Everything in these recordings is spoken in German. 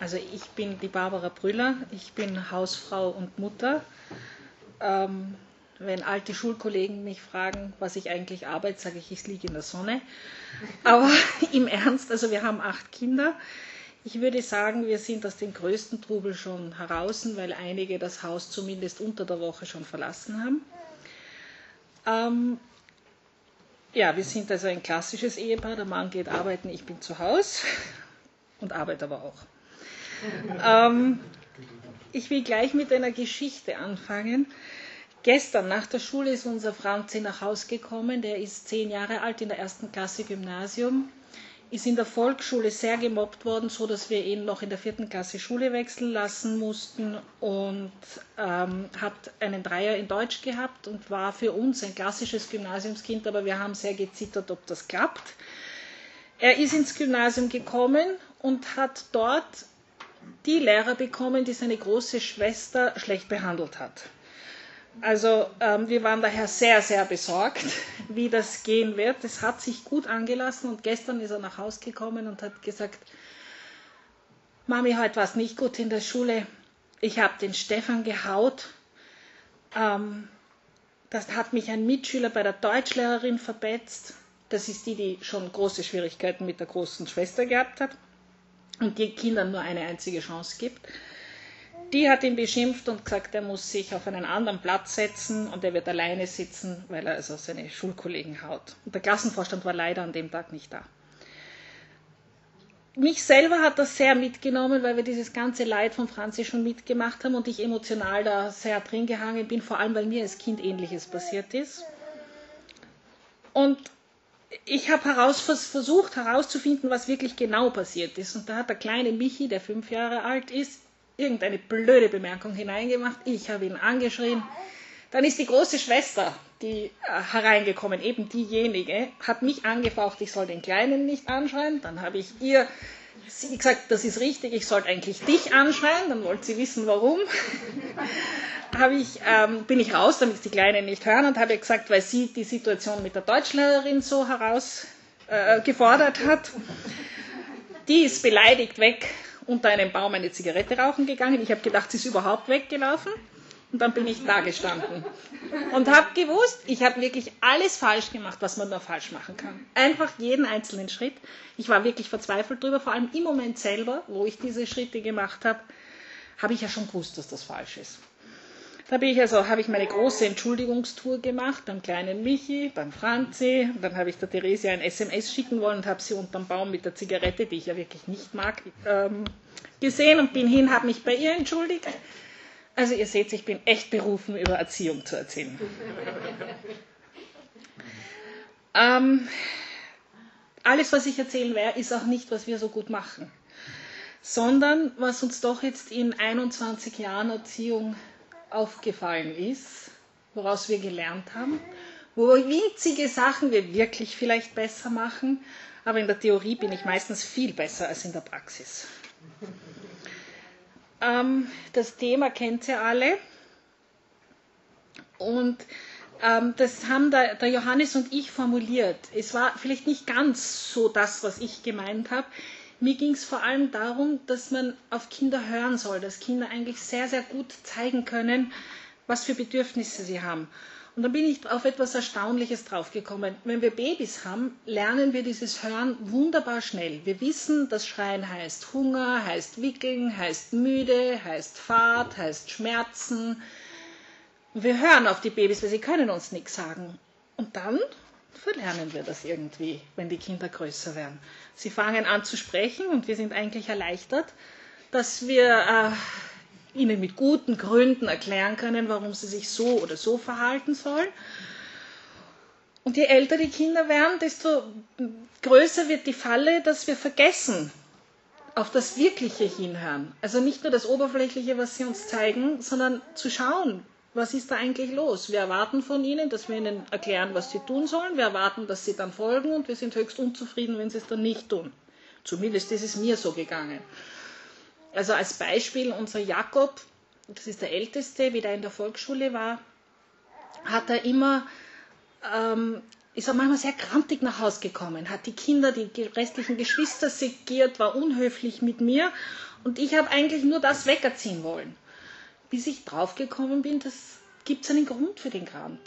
Also ich bin die Barbara Brüller, ich bin Hausfrau und Mutter. Ähm, wenn alte Schulkollegen mich fragen, was ich eigentlich arbeite, sage ich, ich liege in der Sonne. Aber im Ernst, also wir haben acht Kinder. Ich würde sagen, wir sind aus dem größten Trubel schon heraus, weil einige das Haus zumindest unter der Woche schon verlassen haben. Ähm, ja, wir sind also ein klassisches Ehepaar. Der Mann geht arbeiten, ich bin zu Hause und arbeite aber auch. Ähm, ich will gleich mit einer Geschichte anfangen. Gestern nach der Schule ist unser Franzi nach Hause gekommen. Der ist zehn Jahre alt in der ersten Klasse Gymnasium, ist in der Volksschule sehr gemobbt worden, so dass wir ihn noch in der vierten Klasse Schule wechseln lassen mussten und ähm, hat einen Dreier in Deutsch gehabt und war für uns ein klassisches Gymnasiumskind, aber wir haben sehr gezittert, ob das klappt. Er ist ins Gymnasium gekommen und hat dort die Lehrer bekommen, die seine große Schwester schlecht behandelt hat. Also ähm, wir waren daher sehr, sehr besorgt, wie das gehen wird. Es hat sich gut angelassen und gestern ist er nach Hause gekommen und hat gesagt, Mami, heute war es nicht gut in der Schule. Ich habe den Stefan gehaut. Ähm, das hat mich ein Mitschüler bei der Deutschlehrerin verbetzt. Das ist die, die schon große Schwierigkeiten mit der großen Schwester gehabt hat und die Kindern nur eine einzige Chance gibt. Die hat ihn beschimpft und gesagt, er muss sich auf einen anderen Platz setzen und er wird alleine sitzen, weil er also seine Schulkollegen haut. Und der Klassenvorstand war leider an dem Tag nicht da. Mich selber hat das sehr mitgenommen, weil wir dieses ganze Leid von Franzi schon mitgemacht haben und ich emotional da sehr drin gehangen bin, vor allem weil mir als Kind Ähnliches passiert ist. Und ich habe heraus, versucht herauszufinden, was wirklich genau passiert ist. Und da hat der kleine Michi, der fünf Jahre alt ist, irgendeine blöde Bemerkung hineingemacht. Ich habe ihn angeschrien. Dann ist die große Schwester, die äh, hereingekommen, eben diejenige, hat mich angefaucht, ich soll den Kleinen nicht anschreien. Dann habe ich ihr sie gesagt, das ist richtig, ich sollte eigentlich dich anschreien. Dann wollte sie wissen, warum. ich, ähm, bin ich raus, damit die Kleinen nicht hören und habe gesagt, weil sie die Situation mit der Deutschlehrerin so herausgefordert äh, hat. Die ist beleidigt weg unter einem Baum eine Zigarette rauchen gegangen. Ich habe gedacht, sie ist überhaupt weggelaufen. Und dann bin ich da gestanden und habe gewusst, ich habe wirklich alles falsch gemacht, was man nur falsch machen kann. Einfach jeden einzelnen Schritt. Ich war wirklich verzweifelt drüber, vor allem im Moment selber, wo ich diese Schritte gemacht habe, habe ich ja schon gewusst, dass das falsch ist. Da bin ich also, habe ich meine große Entschuldigungstour gemacht beim kleinen Michi, beim Franzi. Dann habe ich der Theresia ein SMS schicken wollen und habe sie unterm Baum mit der Zigarette, die ich ja wirklich nicht mag, ähm, gesehen und bin hin, habe mich bei ihr entschuldigt. Also ihr seht, ich bin echt berufen, über Erziehung zu erzählen. ähm, alles, was ich erzählen werde, ist auch nicht, was wir so gut machen, sondern was uns doch jetzt in 21 Jahren Erziehung aufgefallen ist, woraus wir gelernt haben, wo winzige Sachen wir wirklich vielleicht besser machen, aber in der Theorie bin ich meistens viel besser als in der Praxis. Ähm, das Thema kennt ihr alle. Und ähm, das haben der, der Johannes und ich formuliert. Es war vielleicht nicht ganz so das, was ich gemeint habe. Mir ging es vor allem darum, dass man auf Kinder hören soll, dass Kinder eigentlich sehr, sehr gut zeigen können, was für Bedürfnisse sie haben. Und dann bin ich auf etwas Erstaunliches draufgekommen. Wenn wir Babys haben, lernen wir dieses Hören wunderbar schnell. Wir wissen, dass Schreien heißt Hunger, heißt Wickeln, heißt müde, heißt Fahrt, heißt Schmerzen. Wir hören auf die Babys, weil sie können uns nichts sagen. Und dann verlernen wir das irgendwie, wenn die Kinder größer werden. Sie fangen an zu sprechen und wir sind eigentlich erleichtert, dass wir äh, ihnen mit guten Gründen erklären können, warum sie sich so oder so verhalten sollen. Und je älter die Kinder werden, desto größer wird die Falle, dass wir vergessen, auf das Wirkliche hinhören. Also nicht nur das Oberflächliche, was sie uns zeigen, sondern zu schauen, was ist da eigentlich los? Wir erwarten von ihnen, dass wir ihnen erklären, was sie tun sollen. Wir erwarten, dass sie dann folgen und wir sind höchst unzufrieden, wenn sie es dann nicht tun. Zumindest ist es mir so gegangen. Also als Beispiel, unser Jakob, das ist der Älteste, wie der in der Volksschule war, hat er immer ähm, ist er manchmal sehr krantig nach Hause gekommen, hat die Kinder, die restlichen Geschwister segiert, war unhöflich mit mir und ich habe eigentlich nur das wegerziehen wollen. Bis ich draufgekommen bin, das gibt es einen Grund für den Grant.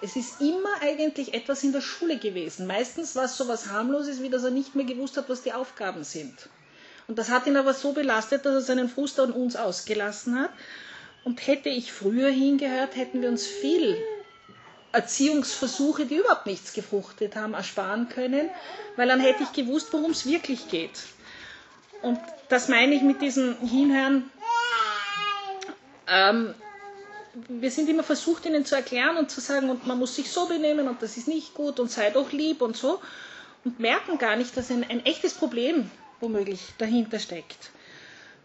Es ist immer eigentlich etwas in der Schule gewesen. Meistens war es so etwas harmloses, wie dass er nicht mehr gewusst hat, was die Aufgaben sind. Und das hat ihn aber so belastet, dass er seinen Frust an uns ausgelassen hat. Und hätte ich früher hingehört, hätten wir uns viel Erziehungsversuche, die überhaupt nichts gefruchtet haben, ersparen können, weil dann hätte ich gewusst, worum es wirklich geht. Und das meine ich mit diesem Hinhören. Ähm, wir sind immer versucht, ihnen zu erklären und zu sagen, und man muss sich so benehmen und das ist nicht gut und sei doch lieb und so und merken gar nicht, dass ein, ein echtes Problem womöglich dahinter steckt.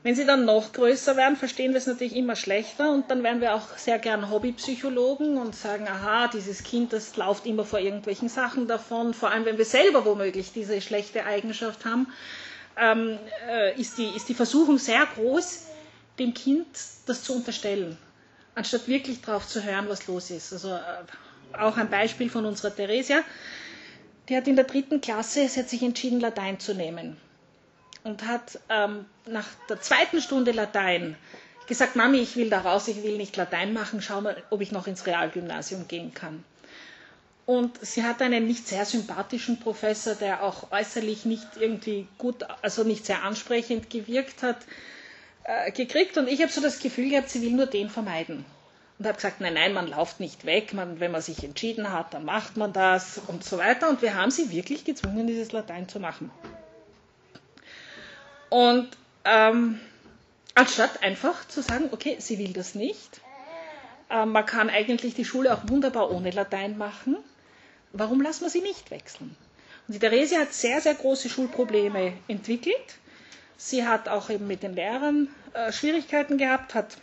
Wenn sie dann noch größer werden, verstehen wir es natürlich immer schlechter und dann werden wir auch sehr gern Hobbypsychologen und sagen, aha, dieses Kind, das läuft immer vor irgendwelchen Sachen davon, vor allem wenn wir selber womöglich diese schlechte Eigenschaft haben, ähm, äh, ist, die, ist die Versuchung sehr groß, dem Kind das zu unterstellen anstatt wirklich drauf zu hören, was los ist. Also äh, auch ein Beispiel von unserer Theresia. Die hat in der dritten Klasse, sie hat sich entschieden, Latein zu nehmen. Und hat ähm, nach der zweiten Stunde Latein gesagt, Mami, ich will da raus, ich will nicht Latein machen, schau mal, ob ich noch ins Realgymnasium gehen kann. Und sie hat einen nicht sehr sympathischen Professor, der auch äußerlich nicht irgendwie gut, also nicht sehr ansprechend gewirkt hat, äh, gekriegt und ich habe so das Gefühl gehabt, sie will nur den vermeiden. Und habe gesagt, nein, nein, man läuft nicht weg, man, wenn man sich entschieden hat, dann macht man das und so weiter. Und wir haben sie wirklich gezwungen, dieses Latein zu machen. Und ähm, anstatt einfach zu sagen, okay, sie will das nicht, äh, man kann eigentlich die Schule auch wunderbar ohne Latein machen, warum lassen wir sie nicht wechseln? Und die Theresia hat sehr, sehr große Schulprobleme entwickelt Sie hat auch eben mit den Lehrern äh, Schwierigkeiten gehabt, hat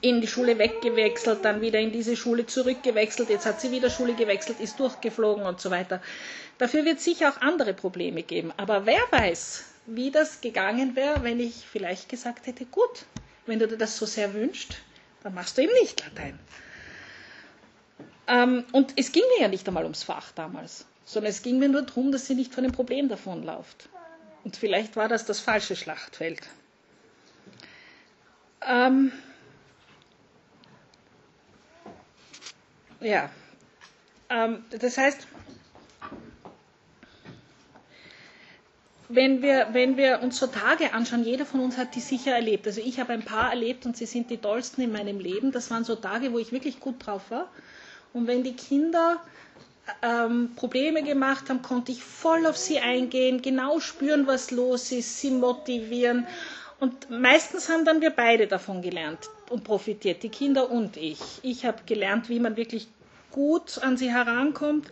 in die Schule weggewechselt, dann wieder in diese Schule zurückgewechselt, jetzt hat sie wieder Schule gewechselt, ist durchgeflogen und so weiter. Dafür wird es sicher auch andere Probleme geben. Aber wer weiß, wie das gegangen wäre, wenn ich vielleicht gesagt hätte, gut, wenn du dir das so sehr wünschst, dann machst du eben nicht Latein. Ähm, und es ging mir ja nicht einmal ums Fach damals, sondern es ging mir nur darum, dass sie nicht von dem Problem davonläuft. Und vielleicht war das das falsche Schlachtfeld. Ähm, ja, ähm, das heißt, wenn wir, wenn wir uns so Tage anschauen, jeder von uns hat die sicher erlebt. Also ich habe ein paar erlebt und sie sind die tollsten in meinem Leben. Das waren so Tage, wo ich wirklich gut drauf war. Und wenn die Kinder ähm, Probleme gemacht haben, konnte ich voll auf sie eingehen, genau spüren, was los ist, sie motivieren. Und meistens haben dann wir beide davon gelernt und profitiert, die Kinder und ich. Ich habe gelernt, wie man wirklich gut an sie herankommt.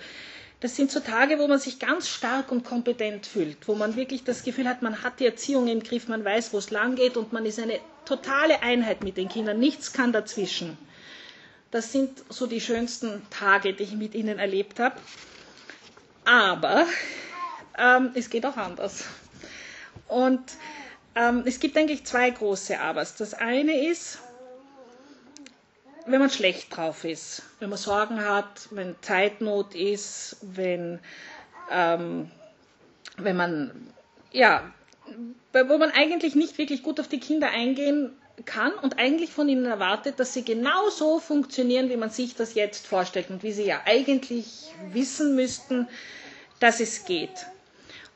Das sind so Tage, wo man sich ganz stark und kompetent fühlt, wo man wirklich das Gefühl hat, man hat die Erziehung im Griff, man weiß, wo es lang geht und man ist eine totale Einheit mit den Kindern. Nichts kann dazwischen. Das sind so die schönsten Tage, die ich mit Ihnen erlebt habe. Aber ähm, es geht auch anders. Und ähm, es gibt eigentlich zwei große Abers. Das eine ist, wenn man schlecht drauf ist, wenn man Sorgen hat, wenn Zeitnot ist, wenn, ähm, wenn man, ja, wo man eigentlich nicht wirklich gut auf die Kinder eingehen kann und eigentlich von ihnen erwartet, dass sie genau so funktionieren, wie man sich das jetzt vorstellt und wie sie ja eigentlich wissen müssten, dass es geht.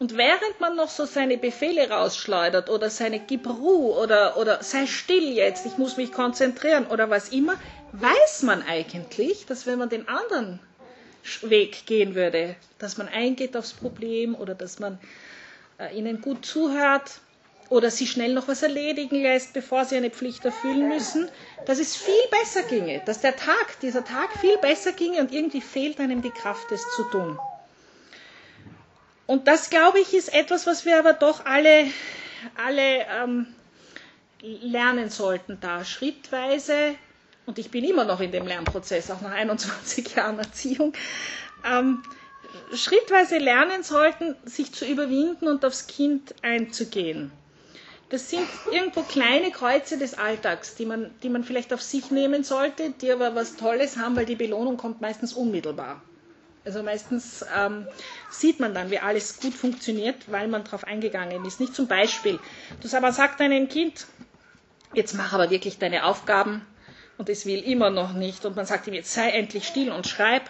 Und während man noch so seine Befehle rausschleudert oder seine Gib Ruhe oder, oder sei still jetzt, ich muss mich konzentrieren oder was immer, weiß man eigentlich, dass wenn man den anderen Weg gehen würde, dass man eingeht aufs Problem oder dass man äh, ihnen gut zuhört, oder sie schnell noch was erledigen lässt, bevor sie eine Pflicht erfüllen müssen, dass es viel besser ginge, dass der Tag, dieser Tag viel besser ginge und irgendwie fehlt einem die Kraft, es zu tun. Und das, glaube ich, ist etwas, was wir aber doch alle, alle ähm, lernen sollten, da schrittweise, und ich bin immer noch in dem Lernprozess, auch nach 21 Jahren Erziehung, ähm, schrittweise lernen sollten, sich zu überwinden und aufs Kind einzugehen. Das sind irgendwo kleine Kreuze des Alltags, die man, die man vielleicht auf sich nehmen sollte, die aber was Tolles haben, weil die Belohnung kommt meistens unmittelbar. Also meistens ähm, sieht man dann, wie alles gut funktioniert, weil man darauf eingegangen ist. Nicht zum Beispiel, du aber sagt deinem Kind, jetzt mach aber wirklich deine Aufgaben und es will immer noch nicht und man sagt ihm, jetzt sei endlich still und schreib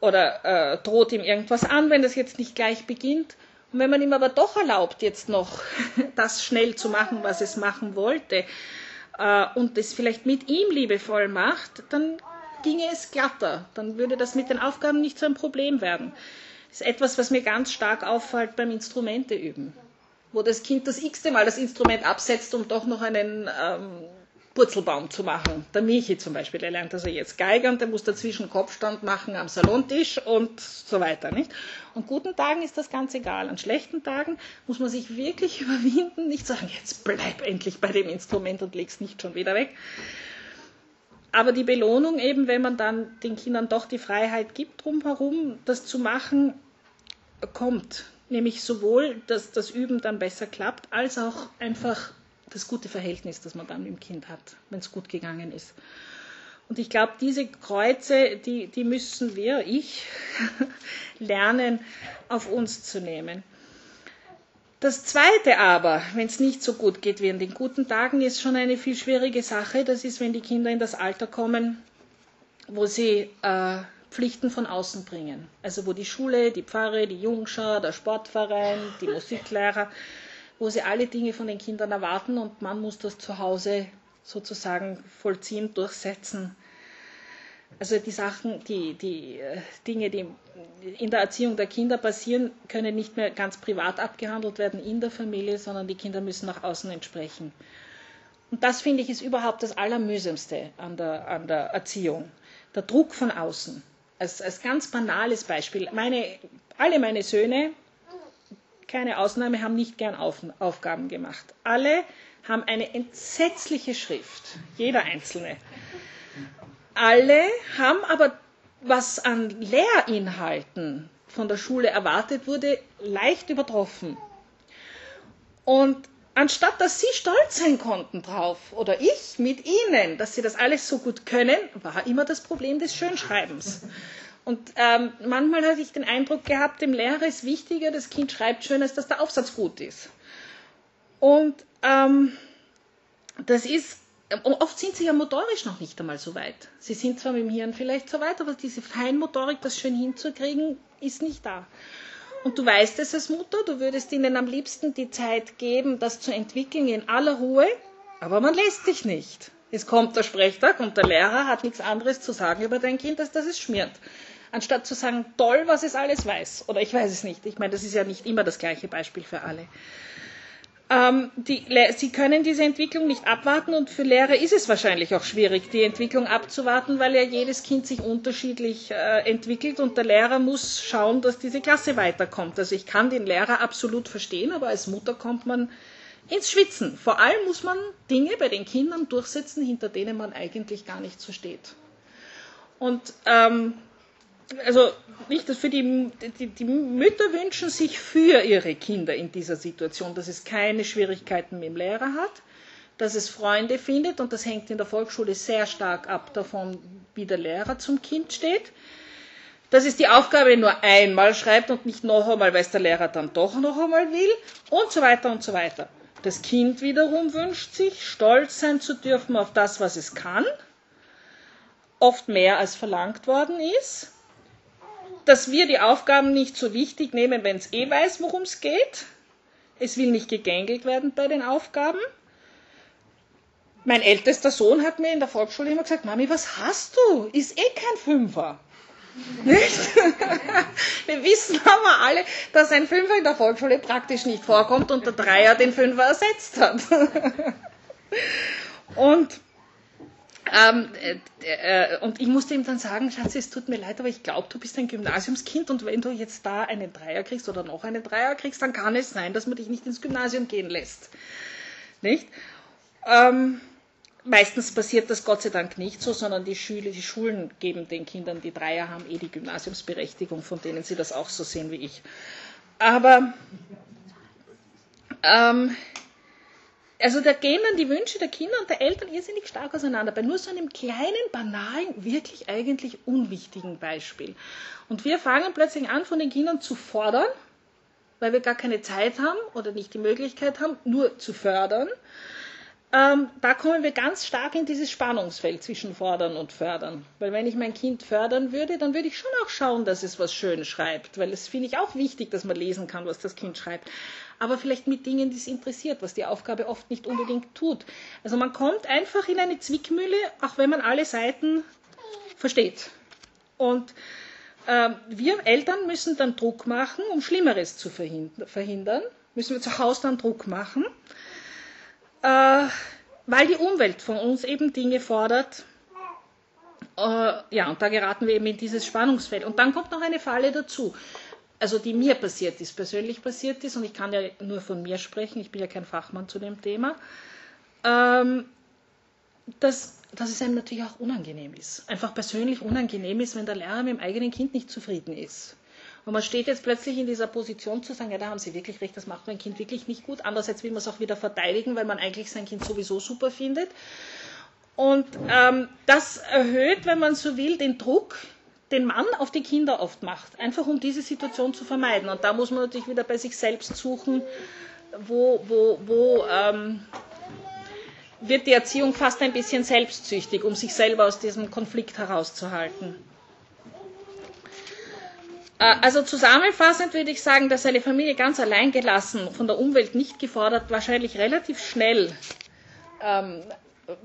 oder äh, droht ihm irgendwas an, wenn das jetzt nicht gleich beginnt. Und wenn man ihm aber doch erlaubt, jetzt noch das schnell zu machen, was es machen wollte, äh, und es vielleicht mit ihm liebevoll macht, dann ginge es glatter. Dann würde das mit den Aufgaben nicht so ein Problem werden. Das ist etwas, was mir ganz stark auffällt beim Instrumente üben, wo das Kind das x-te Mal das Instrument absetzt, um doch noch einen ähm, Purzelbaum zu machen. Der Michi zum Beispiel, der lernt also jetzt Geiger und der muss dazwischen Kopfstand machen am Salontisch und so weiter. Nicht? An guten Tagen ist das ganz egal. An schlechten Tagen muss man sich wirklich überwinden, nicht sagen, jetzt bleib endlich bei dem Instrument und leg's nicht schon wieder weg. Aber die Belohnung eben, wenn man dann den Kindern doch die Freiheit gibt, drumherum das zu machen, kommt. Nämlich sowohl, dass das Üben dann besser klappt, als auch einfach das gute Verhältnis, das man dann mit dem Kind hat, wenn es gut gegangen ist. Und ich glaube, diese Kreuze, die, die müssen wir, ich, lernen, auf uns zu nehmen. Das Zweite aber, wenn es nicht so gut geht wie in den guten Tagen, ist schon eine viel schwierige Sache. Das ist, wenn die Kinder in das Alter kommen, wo sie äh, Pflichten von außen bringen. Also wo die Schule, die Pfarre, die Jungschar, der Sportverein, die Musiklehrer, wo sie alle Dinge von den Kindern erwarten und man muss das zu Hause sozusagen vollziehen, durchsetzen. Also die Sachen, die, die äh, Dinge, die in der Erziehung der Kinder passieren, können nicht mehr ganz privat abgehandelt werden in der Familie, sondern die Kinder müssen nach außen entsprechen. Und das finde ich ist überhaupt das Allermühsamste an der, an der Erziehung. Der Druck von außen. Als, als ganz banales Beispiel. Meine, alle meine Söhne, keine Ausnahme, haben nicht gern Auf, Aufgaben gemacht. Alle haben eine entsetzliche Schrift. Jeder Einzelne. Alle haben aber was an Lehrinhalten von der Schule erwartet wurde, leicht übertroffen. Und anstatt dass sie stolz sein konnten drauf oder ich mit ihnen, dass sie das alles so gut können, war immer das Problem des Schönschreibens. Und ähm, manchmal hatte ich den Eindruck gehabt, dem Lehrer ist wichtiger, das Kind schreibt schön, als dass der Aufsatz gut ist. Und ähm, das ist oft sind sie ja motorisch noch nicht einmal so weit. Sie sind zwar mit dem Hirn vielleicht so weit, aber diese Feinmotorik, das schön hinzukriegen, ist nicht da. Und du weißt es als Mutter, du würdest ihnen am liebsten die Zeit geben, das zu entwickeln in aller Ruhe, aber man lässt dich nicht. Es kommt der Sprechtag und der Lehrer hat nichts anderes zu sagen über dein Kind, als dass es schmiert. Anstatt zu sagen, toll, was es alles weiß. Oder ich weiß es nicht. Ich meine, das ist ja nicht immer das gleiche Beispiel für alle. Ähm, die, sie können diese Entwicklung nicht abwarten und für Lehrer ist es wahrscheinlich auch schwierig, die Entwicklung abzuwarten, weil ja jedes Kind sich unterschiedlich äh, entwickelt und der Lehrer muss schauen, dass diese Klasse weiterkommt. Also ich kann den Lehrer absolut verstehen, aber als Mutter kommt man ins Schwitzen. Vor allem muss man Dinge bei den Kindern durchsetzen, hinter denen man eigentlich gar nicht so steht. Und ähm, also nicht, für die, die, die Mütter wünschen sich für ihre Kinder in dieser Situation, dass es keine Schwierigkeiten mit dem Lehrer hat, dass es Freunde findet und das hängt in der Volksschule sehr stark ab davon, wie der Lehrer zum Kind steht. Dass es die Aufgabe nur einmal schreibt und nicht noch einmal, weil es der Lehrer dann doch noch einmal will und so weiter und so weiter. Das Kind wiederum wünscht sich, stolz sein zu dürfen auf das, was es kann, oft mehr als verlangt worden ist dass wir die Aufgaben nicht so wichtig nehmen, wenn es eh weiß, worum es geht. Es will nicht gegängelt werden bei den Aufgaben. Mein ältester Sohn hat mir in der Volksschule immer gesagt, Mami, was hast du? Ist eh kein Fünfer. Nicht? Wir wissen aber alle, dass ein Fünfer in der Volksschule praktisch nicht vorkommt und der Dreier den Fünfer ersetzt hat. Und ähm, äh, äh, und ich musste ihm dann sagen, Schatz, es tut mir leid, aber ich glaube, du bist ein Gymnasiumskind und wenn du jetzt da einen Dreier kriegst oder noch einen Dreier kriegst, dann kann es sein, dass man dich nicht ins Gymnasium gehen lässt. Nicht? Ähm, meistens passiert das Gott sei Dank nicht so, sondern die, Schüler, die Schulen geben den Kindern, die Dreier haben, eh die Gymnasiumsberechtigung, von denen sie das auch so sehen wie ich. Aber ähm, also da gehen dann die Wünsche der Kinder und der Eltern irrsinnig stark auseinander, bei nur so einem kleinen, banalen, wirklich eigentlich unwichtigen Beispiel. Und wir fangen plötzlich an, von den Kindern zu fordern, weil wir gar keine Zeit haben oder nicht die Möglichkeit haben, nur zu fördern. Ähm, da kommen wir ganz stark in dieses Spannungsfeld zwischen fordern und fördern. Weil wenn ich mein Kind fördern würde, dann würde ich schon auch schauen, dass es was schön schreibt. Weil es finde ich auch wichtig, dass man lesen kann, was das Kind schreibt. Aber vielleicht mit Dingen, die es interessiert, was die Aufgabe oft nicht unbedingt tut. Also man kommt einfach in eine Zwickmühle, auch wenn man alle Seiten versteht. Und äh, wir Eltern müssen dann Druck machen, um Schlimmeres zu verhindern. Müssen wir zu Hause dann Druck machen äh, weil die Umwelt von uns eben Dinge fordert. Äh, ja, und da geraten wir eben in dieses Spannungsfeld. Und dann kommt noch eine Falle dazu, also die mir passiert ist, persönlich passiert ist, und ich kann ja nur von mir sprechen, ich bin ja kein Fachmann zu dem Thema, ähm, dass, dass es einem natürlich auch unangenehm ist. Einfach persönlich unangenehm ist, wenn der Lehrer mit dem eigenen Kind nicht zufrieden ist. Und man steht jetzt plötzlich in dieser Position zu sagen, ja, da haben Sie wirklich recht, das macht mein Kind wirklich nicht gut. Andererseits will man es auch wieder verteidigen, weil man eigentlich sein Kind sowieso super findet. Und ähm, das erhöht, wenn man so will, den Druck, den man auf die Kinder oft macht, einfach um diese Situation zu vermeiden. Und da muss man natürlich wieder bei sich selbst suchen, wo, wo, wo ähm, wird die Erziehung fast ein bisschen selbstsüchtig, um sich selber aus diesem Konflikt herauszuhalten. Äh, also zusammenfassend würde ich sagen, dass eine Familie ganz allein gelassen, von der Umwelt nicht gefordert, wahrscheinlich relativ schnell, ähm,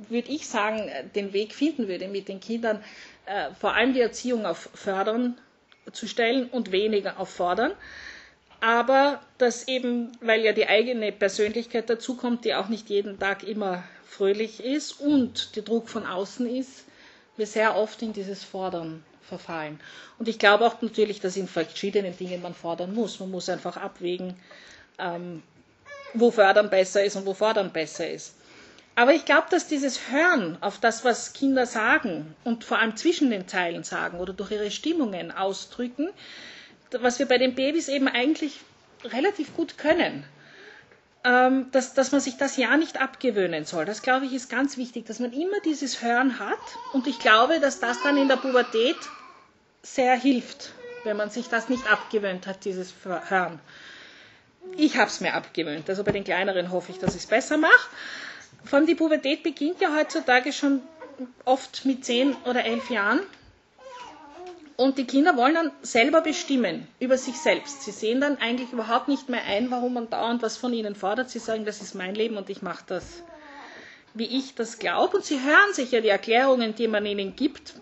würde ich sagen, den Weg finden würde, mit den Kindern äh, vor allem die Erziehung auf Fördern zu stellen und weniger auf Fordern. Aber dass eben, weil ja die eigene Persönlichkeit dazukommt, die auch nicht jeden Tag immer fröhlich ist und der Druck von außen ist, wir sehr oft in dieses Fordern verfallen. Und ich glaube auch natürlich, dass in verschiedenen Dingen man fordern muss. Man muss einfach abwägen, ähm, wo fördern besser ist und wo fordern besser ist. Aber ich glaube, dass dieses Hören auf das, was Kinder sagen und vor allem zwischen den Zeilen sagen oder durch ihre Stimmungen ausdrücken, was wir bei den Babys eben eigentlich relativ gut können, ähm, dass, dass man sich das ja nicht abgewöhnen soll. Das, glaube ich, ist ganz wichtig, dass man immer dieses Hören hat. Und ich glaube, dass das dann in der Pubertät sehr hilft, wenn man sich das nicht abgewöhnt hat, dieses Hören. Ich habe es mir abgewöhnt. Also bei den kleineren hoffe ich, dass ich es besser mache. Von die Pubertät beginnt ja heutzutage schon oft mit zehn oder elf Jahren. Und die Kinder wollen dann selber bestimmen über sich selbst. Sie sehen dann eigentlich überhaupt nicht mehr ein, warum man dauernd was von ihnen fordert. Sie sagen, das ist mein Leben und ich mache das, wie ich das glaube. Und sie hören sich ja die Erklärungen, die man ihnen gibt,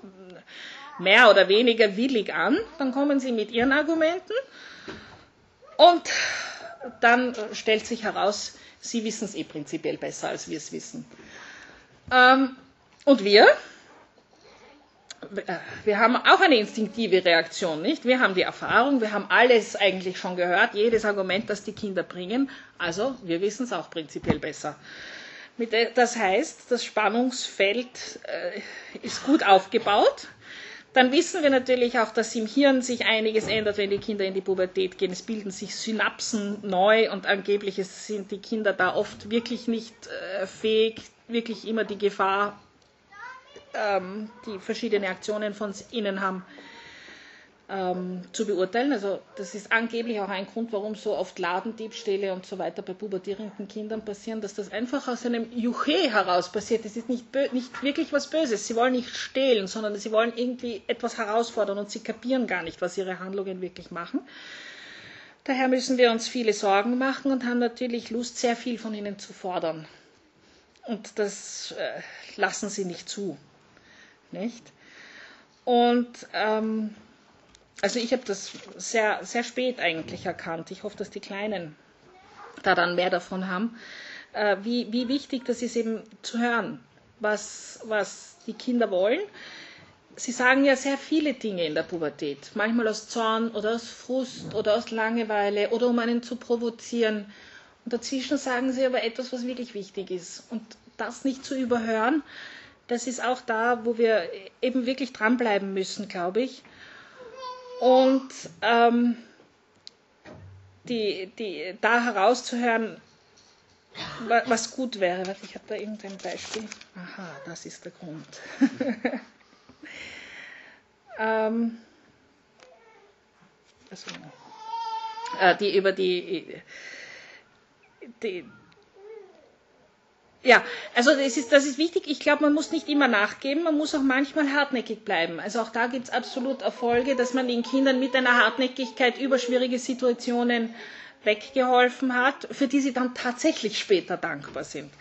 mehr oder weniger willig an. Dann kommen sie mit ihren Argumenten. Und dann stellt sich heraus, sie wissen es eh prinzipiell besser, als wir es wissen. Ähm, und wir, wir haben auch eine instinktive Reaktion, nicht? Wir haben die Erfahrung, wir haben alles eigentlich schon gehört, jedes Argument, das die Kinder bringen. Also, wir wissen es auch prinzipiell besser. Das heißt, das Spannungsfeld äh, ist gut aufgebaut. Dann wissen wir natürlich auch, dass im Hirn sich einiges ändert, wenn die Kinder in die Pubertät gehen. Es bilden sich Synapsen neu und angeblich sind die Kinder da oft wirklich nicht äh, fähig, wirklich immer die Gefahr ähm, die verschiedene Aktionen von ihnen haben, ähm, zu beurteilen. Also das ist angeblich auch ein Grund, warum so oft Ladendiebstähle und so weiter bei pubertierenden Kindern passieren, dass das einfach aus einem Juche heraus passiert. Das ist nicht, nicht wirklich was Böses. Sie wollen nicht stehlen, sondern sie wollen irgendwie etwas herausfordern und sie kapieren gar nicht, was ihre Handlungen wirklich machen. Daher müssen wir uns viele Sorgen machen und haben natürlich Lust, sehr viel von ihnen zu fordern. Und das äh, lassen sie nicht zu. Nicht? Und ähm, also ich habe das sehr, sehr spät eigentlich erkannt. Ich hoffe, dass die Kleinen da dann mehr davon haben, äh, wie, wie wichtig das ist eben zu hören, was, was die Kinder wollen. Sie sagen ja sehr viele Dinge in der Pubertät, manchmal aus Zorn oder aus Frust oder aus Langeweile oder um einen zu provozieren. Und dazwischen sagen sie aber etwas, was wirklich wichtig ist. Und das nicht zu überhören, das ist auch da, wo wir eben wirklich dranbleiben müssen, glaube ich. Und ähm, die, die, da herauszuhören, was gut wäre. Ich habe da irgendein Beispiel. Aha, das ist der Grund. ähm, also, äh, die über die, die ja, also das ist, das ist wichtig. Ich glaube, man muss nicht immer nachgeben, man muss auch manchmal hartnäckig bleiben. Also auch da gibt es absolut Erfolge, dass man den Kindern mit einer Hartnäckigkeit über schwierige Situationen weggeholfen hat, für die sie dann tatsächlich später dankbar sind.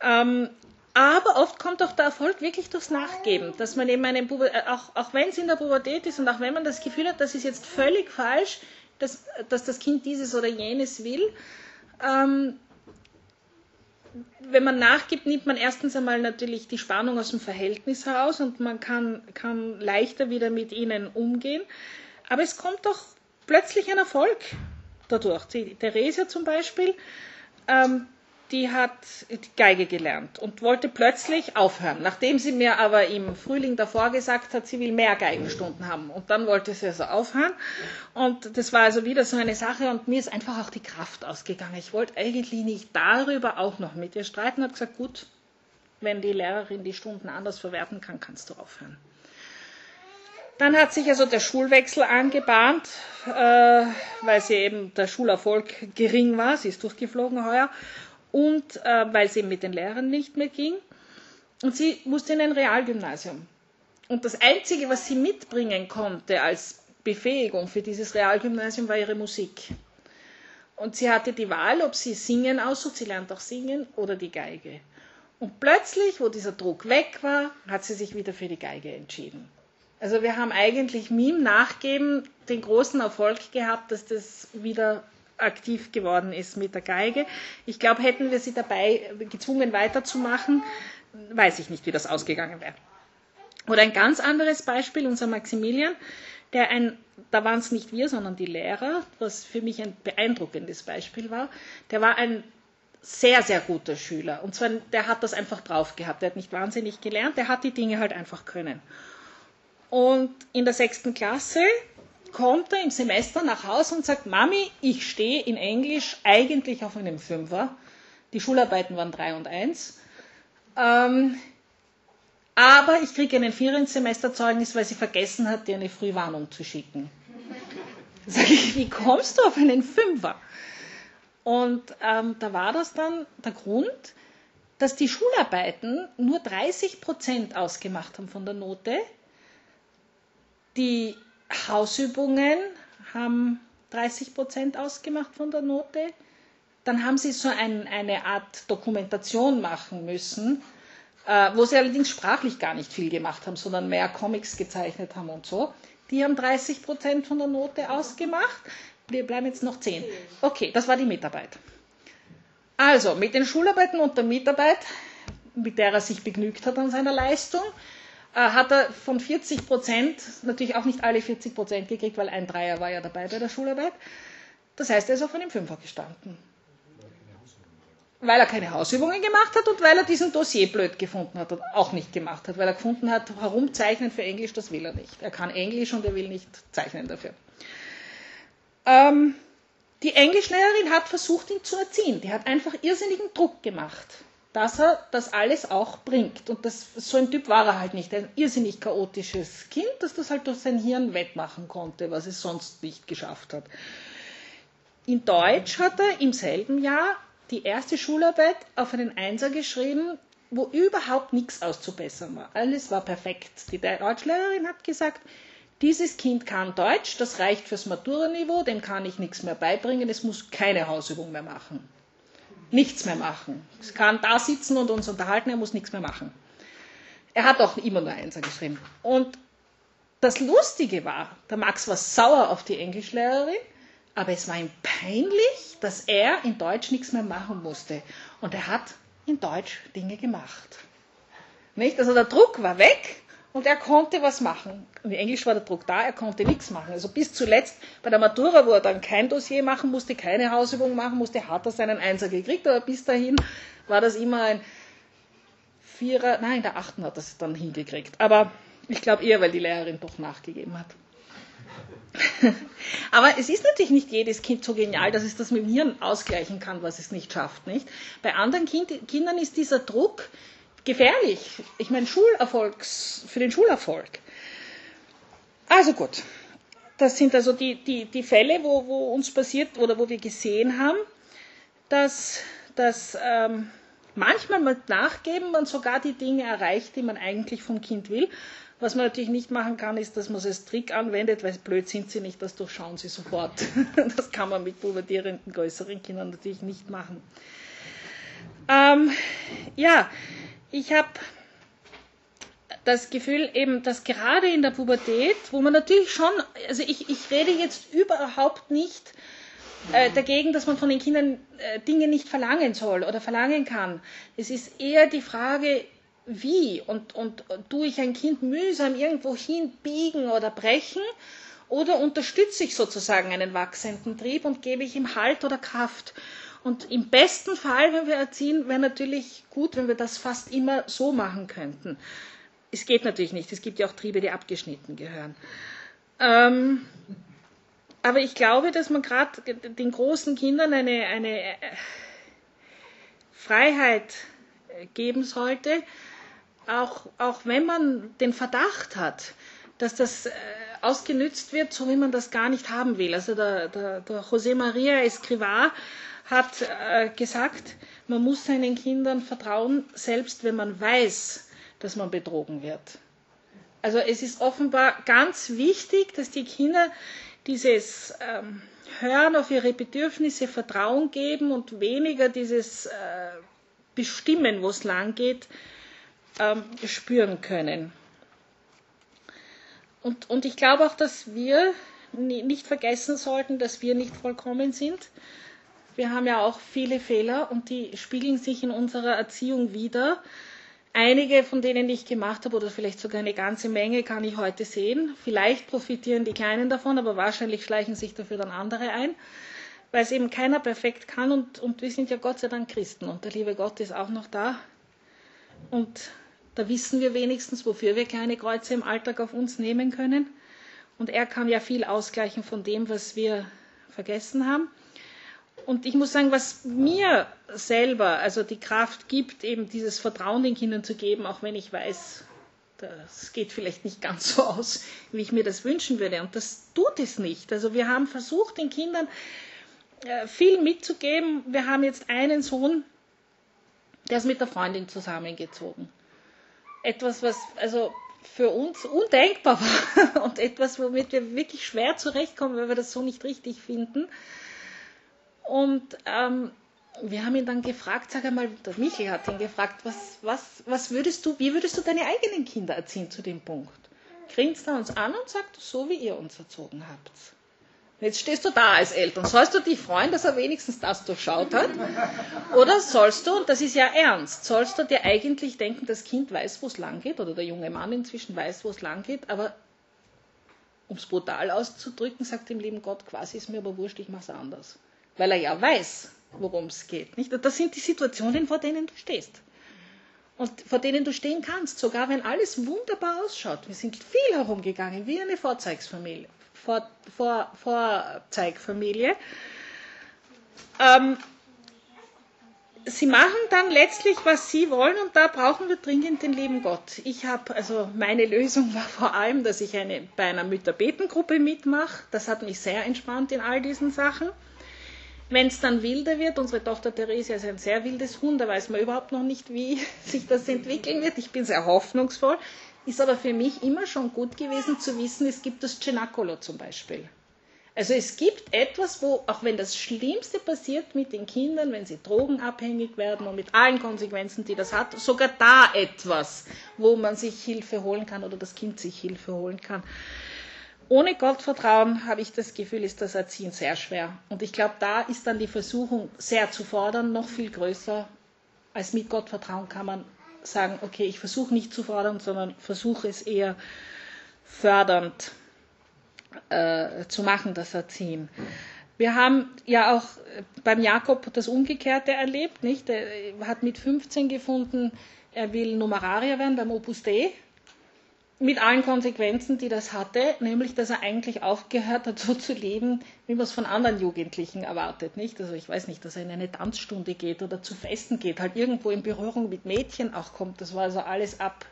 Ähm, aber oft kommt auch der Erfolg wirklich durchs Nachgeben, dass man eben einen äh, auch, auch wenn es in der Pubertät ist und auch wenn man das Gefühl hat, das ist jetzt völlig falsch, dass, dass das Kind dieses oder jenes will, ähm, wenn man nachgibt, nimmt man erstens einmal natürlich die Spannung aus dem Verhältnis heraus und man kann, kann leichter wieder mit ihnen umgehen. Aber es kommt doch plötzlich ein Erfolg dadurch. Die Theresia zum Beispiel, ähm, die hat Geige gelernt und wollte plötzlich aufhören, nachdem sie mir aber im Frühling davor gesagt hat, sie will mehr Geigenstunden haben. Und dann wollte sie also aufhören. Und das war also wieder so eine Sache und mir ist einfach auch die Kraft ausgegangen. Ich wollte eigentlich nicht darüber auch noch mit ihr streiten und gesagt, gut, wenn die Lehrerin die Stunden anders verwerten kann, kannst du aufhören. Dann hat sich also der Schulwechsel angebahnt, äh, weil sie eben der Schulerfolg gering war. Sie ist durchgeflogen heuer und äh, weil es eben mit den Lehrern nicht mehr ging. Und sie musste in ein Realgymnasium. Und das Einzige, was sie mitbringen konnte als Befähigung für dieses Realgymnasium, war ihre Musik. Und sie hatte die Wahl, ob sie Singen aussucht, sie lernt auch Singen, oder die Geige. Und plötzlich, wo dieser Druck weg war, hat sie sich wieder für die Geige entschieden. Also wir haben eigentlich Mim Nachgeben den großen Erfolg gehabt, dass das wieder aktiv geworden ist mit der Geige. Ich glaube, hätten wir sie dabei gezwungen weiterzumachen, weiß ich nicht, wie das ausgegangen wäre. Oder ein ganz anderes Beispiel, unser Maximilian, der ein, da waren es nicht wir, sondern die Lehrer, was für mich ein beeindruckendes Beispiel war, der war ein sehr, sehr guter Schüler. Und zwar, der hat das einfach drauf gehabt. Der hat nicht wahnsinnig gelernt, der hat die Dinge halt einfach können. Und in der sechsten Klasse kommt er im Semester nach Hause und sagt, Mami, ich stehe in Englisch eigentlich auf einem Fünfer. Die Schularbeiten waren drei und eins. Ähm, aber ich kriege einen Vierersemesterzeugnis, weil sie vergessen hat, dir eine Frühwarnung zu schicken. Sag ich, wie kommst du auf einen Fünfer? Und ähm, da war das dann der Grund, dass die Schularbeiten nur 30 Prozent ausgemacht haben von der Note. Die Hausübungen haben 30 Prozent ausgemacht von der Note. Dann haben sie so ein, eine Art Dokumentation machen müssen, äh, wo sie allerdings sprachlich gar nicht viel gemacht haben, sondern mehr Comics gezeichnet haben und so. Die haben 30 Prozent von der Note ausgemacht. Wir bleiben jetzt noch 10. Okay, das war die Mitarbeit. Also, mit den Schularbeiten und der Mitarbeit, mit der er sich begnügt hat an seiner Leistung, hat er von 40 Prozent natürlich auch nicht alle 40 Prozent gekriegt, weil ein Dreier war ja dabei bei der Schularbeit. Das heißt, er ist auf einem Fünfer gestanden. Weil er keine Hausübungen gemacht hat und weil er diesen Dossier blöd gefunden hat und auch nicht gemacht hat, weil er gefunden hat, herumzeichnen für Englisch, das will er nicht. Er kann Englisch und er will nicht zeichnen dafür. Ähm, die Englischlehrerin hat versucht, ihn zu erziehen. Die hat einfach irrsinnigen Druck gemacht dass er das alles auch bringt. Und das, so ein Typ war er halt nicht. Ein irrsinnig chaotisches Kind, das das halt durch sein Hirn wettmachen konnte, was es sonst nicht geschafft hat. In Deutsch hat er im selben Jahr die erste Schularbeit auf einen Einser geschrieben, wo überhaupt nichts auszubessern war. Alles war perfekt. Die Deutschlehrerin hat gesagt, dieses Kind kann Deutsch, das reicht fürs Maturaniveau, dem kann ich nichts mehr beibringen, es muss keine Hausübung mehr machen nichts mehr machen. Es kann da sitzen und uns unterhalten, er muss nichts mehr machen. Er hat auch immer nur Einser geschrieben. Und das Lustige war, der Max war sauer auf die Englischlehrerin, aber es war ihm peinlich, dass er in Deutsch nichts mehr machen musste. Und er hat in Deutsch Dinge gemacht. Nicht? Also der Druck war weg und er konnte was machen. In Englisch war der Druck da, er konnte nichts machen. Also bis zuletzt bei der Matura, wo er dann kein Dossier machen musste, keine Hausübung machen musste, hat er seinen Einser gekriegt, aber bis dahin war das immer ein Vierer, nein, der Achten hat das dann hingekriegt. Aber ich glaube eher, weil die Lehrerin doch nachgegeben hat. Aber es ist natürlich nicht jedes Kind so genial, dass es das mit dem Hirn ausgleichen kann, was es nicht schafft. Nicht? Bei anderen kind, Kindern ist dieser Druck gefährlich. Ich meine, Schulerfolgs, für den Schulerfolg. Also gut, das sind also die, die, die Fälle, wo, wo uns passiert oder wo wir gesehen haben, dass, dass ähm, manchmal mit Nachgeben man sogar die Dinge erreicht, die man eigentlich vom Kind will. Was man natürlich nicht machen kann, ist, dass man es als Trick anwendet, weil blöd sind sie nicht, das durchschauen sie sofort. Das kann man mit pubertierenden größeren Kindern natürlich nicht machen. Ähm, ja, ich habe das Gefühl eben, dass gerade in der Pubertät, wo man natürlich schon, also ich, ich rede jetzt überhaupt nicht äh, dagegen, dass man von den Kindern äh, Dinge nicht verlangen soll oder verlangen kann. Es ist eher die Frage, wie und, und, tue ich ein Kind mühsam irgendwo hinbiegen oder brechen oder unterstütze ich sozusagen einen wachsenden Trieb und gebe ich ihm Halt oder Kraft. Und im besten Fall, wenn wir erziehen, wäre natürlich gut, wenn wir das fast immer so machen könnten. Es geht natürlich nicht. Es gibt ja auch Triebe, die abgeschnitten gehören. Ähm, aber ich glaube, dass man gerade den großen Kindern eine, eine äh, Freiheit äh, geben sollte, auch, auch wenn man den Verdacht hat, dass das äh, ausgenützt wird, so wie man das gar nicht haben will. Also der, der, der José María Escrivá hat äh, gesagt, man muss seinen Kindern vertrauen, selbst wenn man weiß, dass man betrogen wird. Also es ist offenbar ganz wichtig, dass die Kinder dieses ähm, Hören auf ihre Bedürfnisse Vertrauen geben und weniger dieses äh, Bestimmen, wo es lang geht, ähm, spüren können. Und, und ich glaube auch, dass wir nicht vergessen sollten, dass wir nicht vollkommen sind. Wir haben ja auch viele Fehler und die spiegeln sich in unserer Erziehung wieder. Einige von denen, die ich gemacht habe, oder vielleicht sogar eine ganze Menge, kann ich heute sehen. Vielleicht profitieren die Kleinen davon, aber wahrscheinlich schleichen sich dafür dann andere ein, weil es eben keiner perfekt kann. Und, und wir sind ja Gott sei Dank Christen und der liebe Gott ist auch noch da. Und da wissen wir wenigstens, wofür wir kleine Kreuze im Alltag auf uns nehmen können. Und er kann ja viel ausgleichen von dem, was wir vergessen haben. Und ich muss sagen, was mir selber also die Kraft gibt, eben dieses Vertrauen den Kindern zu geben, auch wenn ich weiß, das geht vielleicht nicht ganz so aus, wie ich mir das wünschen würde. Und das tut es nicht. Also wir haben versucht, den Kindern äh, viel mitzugeben. Wir haben jetzt einen Sohn, der ist mit der Freundin zusammengezogen. Etwas, was also für uns undenkbar war und etwas, womit wir wirklich schwer zurechtkommen, weil wir das so nicht richtig finden. Und ähm, wir haben ihn dann gefragt, sag einmal, der Michel hat ihn gefragt, was, was, was würdest du, wie würdest du deine eigenen Kinder erziehen zu dem Punkt? Grinst er uns an und sagt, so wie ihr uns erzogen habt. Jetzt stehst du da als Eltern. Sollst du dich freuen, dass er wenigstens das durchschaut hat? Oder sollst du, und das ist ja ernst, sollst du dir eigentlich denken, das Kind weiß, wo es lang geht, oder der junge Mann inzwischen weiß, wo es lang geht, aber um es brutal auszudrücken, sagt dem lieben Gott, quasi ist mir aber wurscht, ich mache es anders weil er ja weiß, worum es geht. Nicht? Das sind die Situationen, vor denen du stehst. Und vor denen du stehen kannst, sogar wenn alles wunderbar ausschaut. Wir sind viel herumgegangen, wie eine Vorzeigfamilie. Vor, vor, Vorzeigfamilie. Ähm, sie machen dann letztlich, was sie wollen, und da brauchen wir dringend den lieben Gott. Ich habe, also meine Lösung war vor allem, dass ich eine, bei einer Mütterbetengruppe mitmache. Das hat mich sehr entspannt in all diesen Sachen. Wenn es dann wilder wird, unsere Tochter Theresia ist ein sehr wildes Hund, da weiß man überhaupt noch nicht, wie sich das entwickeln wird. Ich bin sehr hoffnungsvoll. Ist aber für mich immer schon gut gewesen zu wissen, es gibt das Cenacolo zum Beispiel. Also es gibt etwas, wo, auch wenn das Schlimmste passiert mit den Kindern, wenn sie drogenabhängig werden und mit allen Konsequenzen, die das hat, sogar da etwas, wo man sich Hilfe holen kann oder das Kind sich Hilfe holen kann. Ohne Gottvertrauen habe ich das Gefühl, ist das Erziehen sehr schwer. Und ich glaube, da ist dann die Versuchung, sehr zu fordern, noch viel größer. Als mit Gottvertrauen kann man sagen, okay, ich versuche nicht zu fordern, sondern versuche es eher fördernd äh, zu machen, das Erziehen. Wir haben ja auch beim Jakob das Umgekehrte erlebt, nicht? Er hat mit 15 gefunden, er will Numerarier werden beim Opus Dei mit allen Konsequenzen, die das hatte, nämlich dass er eigentlich aufgehört hat, so zu leben, wie man es von anderen Jugendlichen erwartet. Nicht? Also ich weiß nicht, dass er in eine Tanzstunde geht oder zu Festen geht, halt irgendwo in Berührung mit Mädchen auch kommt. Das war also alles ab,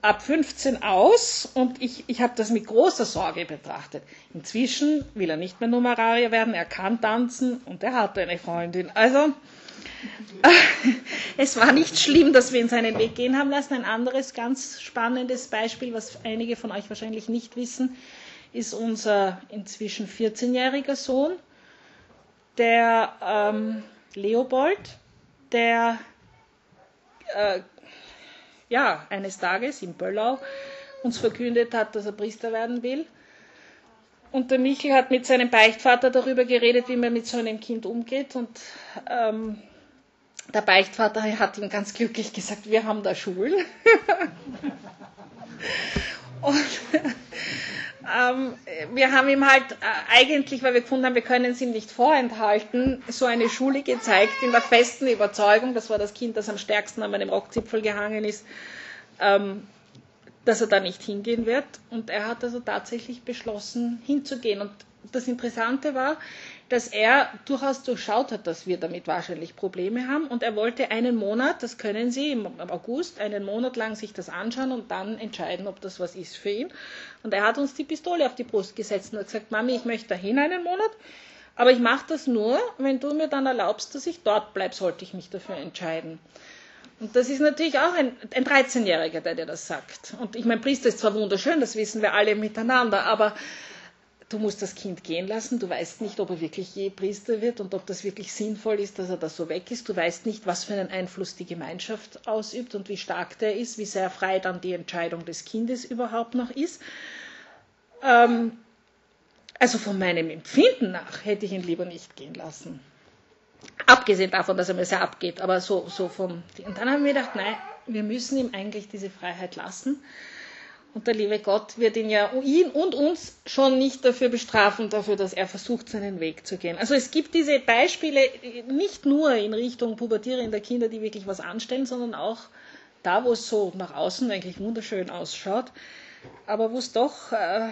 ab 15 aus und ich, ich habe das mit großer Sorge betrachtet. Inzwischen will er nicht mehr Numerarier werden, er kann tanzen und er hat eine Freundin. Also es war nicht schlimm, dass wir ihn seinen Weg gehen haben lassen. Ein anderes ganz spannendes Beispiel, was einige von euch wahrscheinlich nicht wissen, ist unser inzwischen 14-jähriger Sohn, der ähm, Leopold, der äh, ja, eines Tages in Böllau uns verkündet hat, dass er Priester werden will. Und der Michel hat mit seinem Beichtvater darüber geredet, wie man mit so einem Kind umgeht. Und ähm, der Beichtvater hat ihm ganz glücklich gesagt, wir haben da Schulen. und ähm, wir haben ihm halt äh, eigentlich, weil wir gefunden haben, wir können es ihm nicht vorenthalten, so eine Schule gezeigt in der festen Überzeugung, das war das Kind, das am stärksten an meinem Rockzipfel gehangen ist, ähm, dass er da nicht hingehen wird. Und er hat also tatsächlich beschlossen, hinzugehen. Und das Interessante war, dass er durchaus durchschaut hat, dass wir damit wahrscheinlich Probleme haben. Und er wollte einen Monat, das können Sie im August, einen Monat lang sich das anschauen und dann entscheiden, ob das was ist für ihn. Und er hat uns die Pistole auf die Brust gesetzt und hat gesagt, Mami, ich möchte dahin einen Monat, aber ich mache das nur, wenn du mir dann erlaubst, dass ich dort bleibe, sollte ich mich dafür entscheiden. Und das ist natürlich auch ein, ein 13-Jähriger, der dir das sagt. Und ich meine, Priester ist zwar wunderschön, das wissen wir alle miteinander, aber du musst das Kind gehen lassen, du weißt nicht, ob er wirklich je Priester wird und ob das wirklich sinnvoll ist, dass er da so weg ist. Du weißt nicht, was für einen Einfluss die Gemeinschaft ausübt und wie stark der ist, wie sehr frei dann die Entscheidung des Kindes überhaupt noch ist. Ähm, also von meinem Empfinden nach hätte ich ihn lieber nicht gehen lassen. Abgesehen davon, dass er mir sehr abgeht, aber so, so vom. Und dann haben wir gedacht, nein, wir müssen ihm eigentlich diese Freiheit lassen und der liebe Gott wird ihn ja ihn und uns schon nicht dafür bestrafen, dafür, dass er versucht, seinen Weg zu gehen. Also es gibt diese Beispiele nicht nur in Richtung pubertierender Kinder, die wirklich was anstellen, sondern auch da, wo es so nach außen eigentlich wunderschön ausschaut, aber wo es doch äh,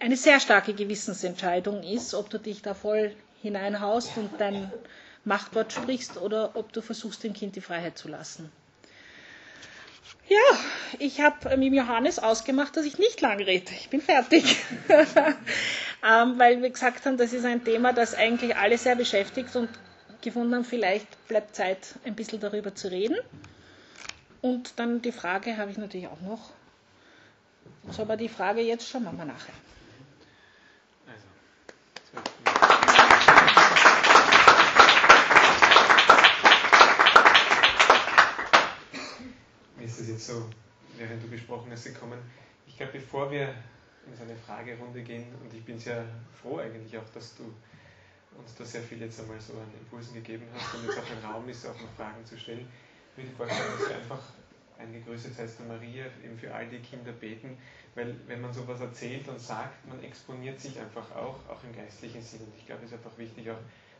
eine sehr starke Gewissensentscheidung ist, ob du dich da voll hineinhaust und dein Machtwort sprichst oder ob du versuchst, dem Kind die Freiheit zu lassen. Ja, ich habe mit Johannes ausgemacht, dass ich nicht lang rede. Ich bin fertig. ähm, weil wir gesagt haben, das ist ein Thema, das eigentlich alle sehr beschäftigt und gefunden haben, vielleicht bleibt Zeit, ein bisschen darüber zu reden. Und dann die Frage habe ich natürlich auch noch. So, aber die Frage jetzt schauen wir mal nachher. ist es jetzt so, während du gesprochen hast, gekommen. Ich glaube, bevor wir in so eine Fragerunde gehen, und ich bin sehr froh eigentlich auch, dass du uns da sehr viel jetzt einmal so an Impulsen gegeben hast und jetzt auch ein Raum ist, auch noch Fragen zu stellen, würde ich vorschlagen, dass wir einfach ein gegrüßet seist du Maria eben für all die Kinder beten, weil wenn man sowas erzählt und sagt, man exponiert sich einfach auch, auch im geistlichen Sinn. Und ich glaube, es ist einfach wichtig auch,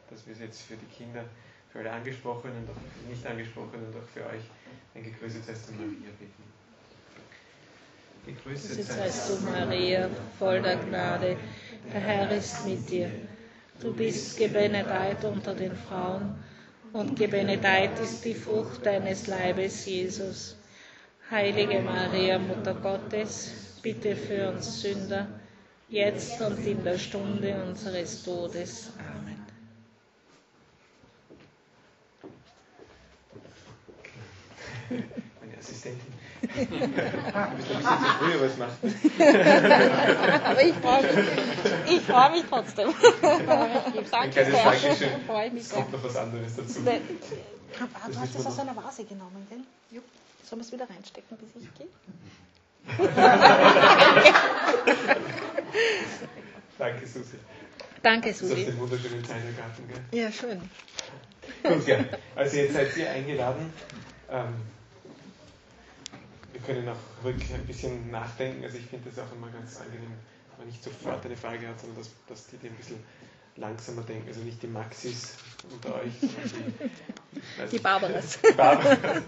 dass wir es jetzt für die Kinder, für alle Angesprochenen und auch nicht Angesprochenen und auch für euch ein gegrüßet du Maria beten. Gegrüßet seist du Maria, voll der Gnade, der Herr ist mit dir. Du bist gebenedeit unter den Frauen und gebenedeit ist die Frucht deines Leibes, Jesus. Heilige Maria, Mutter Gottes, bitte für uns Sünder, jetzt und in der Stunde unseres Todes. Amen. Meine Assistentin. Du bist ein bisschen zu früh, was macht Aber ich freue mich, ich freue mich trotzdem. Danke ein kleines Dankeschön. Es kommt noch was anderes dazu. Ne, du hast es aus einer Vase genommen, gell? Jupp. Sollen wir es wieder reinstecken, bis ich gehe? Danke, Susi. Danke, Susi. Das ist den wunderschönen Zeinergarten, gell? Ja, schön. Gut, ja. Also jetzt seid ihr eingeladen. Ähm, wir können auch ruhig ein bisschen nachdenken. Also ich finde das auch immer ganz angenehm, wenn man nicht sofort eine Frage hat, sondern dass, dass die, die ein bisschen langsamer denken. Also nicht die Maxis unter euch, sondern die, die Barbaras. Die, Barbaras,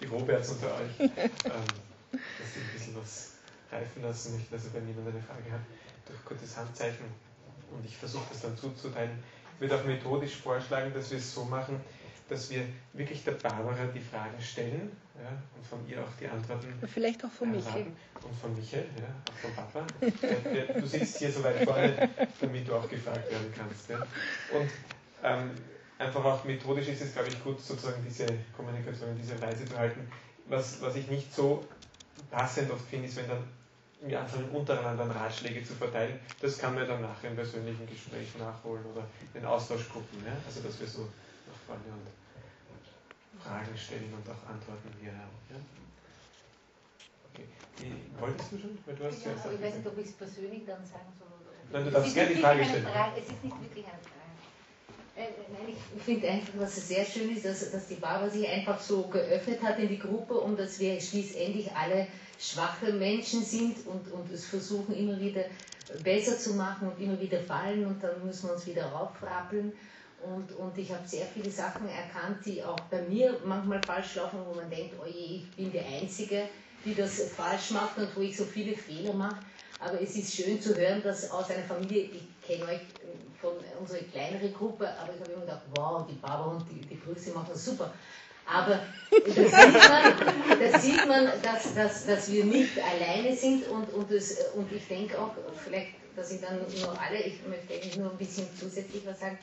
die Roberts unter euch. Ähm, dass sie ein bisschen was reifen lassen, nicht, also wenn jemand eine Frage hat, durch kurzes Handzeichen und ich versuche das dann zuzuteilen. Ich würde auch methodisch vorschlagen, dass wir es so machen, dass wir wirklich der Barbara die Fragen stellen ja, und von ihr auch die Antworten. Vielleicht auch von Michael. Und von Michael, ja, auch von Papa. du sitzt hier so weit vorne, damit du auch gefragt werden kannst. Ja. Und ähm, einfach auch methodisch ist es, glaube ich, gut, sozusagen diese Kommunikation in dieser Weise zu halten. Was, was ich nicht so passend oft finde, ist, wenn dann wir anfangen untereinander Ratschläge zu verteilen. Das kann man dann nachher im persönlichen Gespräch nachholen oder in Austauschgruppen. Ja? Also dass wir so vorne und Fragen stellen und auch Antworten hier haben. Ja? Okay. Die, wolltest du schon? Weil du hast ja, ich weiß nicht, ob ich es persönlich dann sagen soll. Nein, du darfst gerne die Frage stellen. Frage, es ist nicht wirklich eine Frage. Äh, nein, ich finde einfach, dass es sehr schön ist, dass, dass die Barbara sich einfach so geöffnet hat in die Gruppe und dass wir schließlich alle schwache Menschen sind und, und es versuchen immer wieder besser zu machen und immer wieder fallen und dann müssen wir uns wieder raufrappeln. Und, und ich habe sehr viele Sachen erkannt, die auch bei mir manchmal falsch laufen, wo man denkt, oh ich bin die Einzige, die das falsch macht und wo ich so viele Fehler mache. Aber es ist schön zu hören, dass aus einer Familie, ich kenne euch von unserer kleineren Gruppe, aber ich habe immer gedacht, wow, die Barbara und die, die Grüße machen das super. Aber da sieht man, da sieht man dass, dass, dass wir nicht alleine sind und, und, das, und ich denke auch, vielleicht, dass ich dann nur alle, ich möchte eigentlich nur ein bisschen zusätzlich was sagen,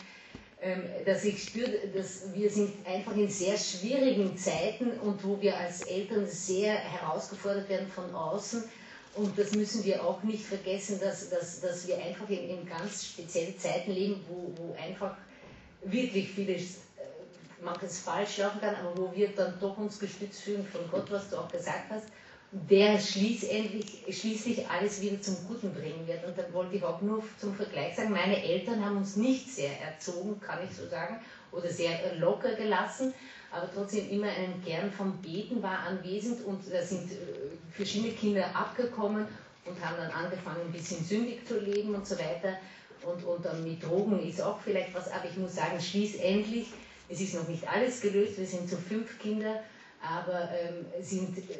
dass ich spüre, dass wir sind einfach in sehr schwierigen Zeiten und wo wir als Eltern sehr herausgefordert werden von außen. Und das müssen wir auch nicht vergessen, dass, dass, dass wir einfach in, in ganz speziellen Zeiten leben, wo, wo einfach wirklich vieles manches falsch laufen kann, aber wo wir dann doch uns gestützt fühlen von Gott, was du auch gesagt hast, der schließlich, schließlich alles wieder zum Guten bringen wird. Und dann wollte ich auch nur zum Vergleich sagen, meine Eltern haben uns nicht sehr erzogen, kann ich so sagen, oder sehr locker gelassen, aber trotzdem immer ein Kern vom Beten war anwesend und da sind äh, verschiedene Kinder abgekommen und haben dann angefangen, ein bisschen sündig zu leben und so weiter. Und, und dann mit Drogen ist auch vielleicht was, aber ich muss sagen, schließlich es ist noch nicht alles gelöst, wir sind so fünf Kinder, aber ähm, sind äh,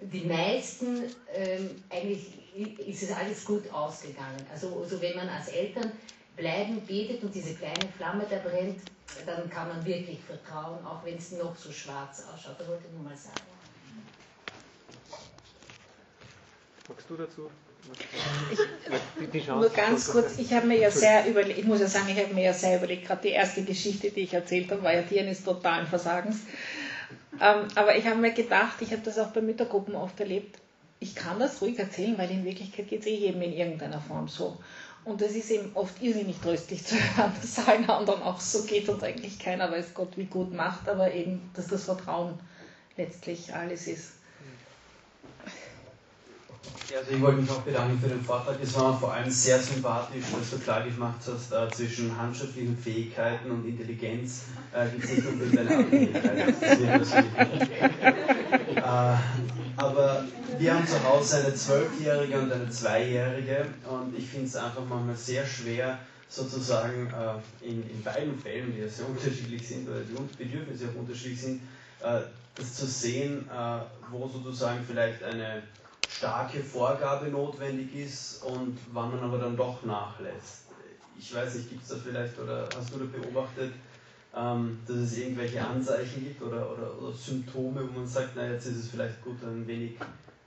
die meisten, ähm, eigentlich ist es alles gut ausgegangen. Also, also wenn man als Eltern bleiben, betet und diese kleine Flamme da brennt, dann kann man wirklich vertrauen, auch wenn es noch so schwarz ausschaut. Das wollte ich nur mal sagen. Magst du dazu? Ich, nur ganz kurz, ich habe mir ja sehr überlegt, ich muss ja sagen, ich habe mir ja sehr überlegt, gerade die erste Geschichte, die ich erzählt habe, war ja die eines totalen Versagens. Ähm, aber ich habe mir gedacht, ich habe das auch bei Müttergruppen oft erlebt, ich kann das ruhig erzählen, weil in Wirklichkeit geht es eh jedem in irgendeiner Form so. Und es ist eben oft irrsinnig tröstlich zu hören, dass allen anderen auch so geht und eigentlich keiner weiß Gott wie gut macht, aber eben, dass das Vertrauen letztlich alles ist. Also ich wollte mich auch bedanken für den Vortrag. Es war vor allem sehr sympathisch, dass du klar gemacht hast, äh, zwischen handschriftlichen Fähigkeiten und Intelligenz äh, gibt es nicht unbedingt eine Abhängigkeit. aber wir haben zu Hause eine Zwölfjährige und eine Zweijährige und ich finde es einfach manchmal sehr schwer, sozusagen äh, in, in beiden Fällen, die ja sehr unterschiedlich sind oder die Bedürfnisse auch unterschiedlich sind, äh, das zu sehen, äh, wo sozusagen vielleicht eine starke Vorgabe notwendig ist und wann man aber dann doch nachlässt. Ich weiß nicht, gibt es da vielleicht oder hast du da beobachtet, ähm, dass es irgendwelche Anzeichen gibt oder, oder, oder, Symptome, wo man sagt, na jetzt ist es vielleicht gut, ein wenig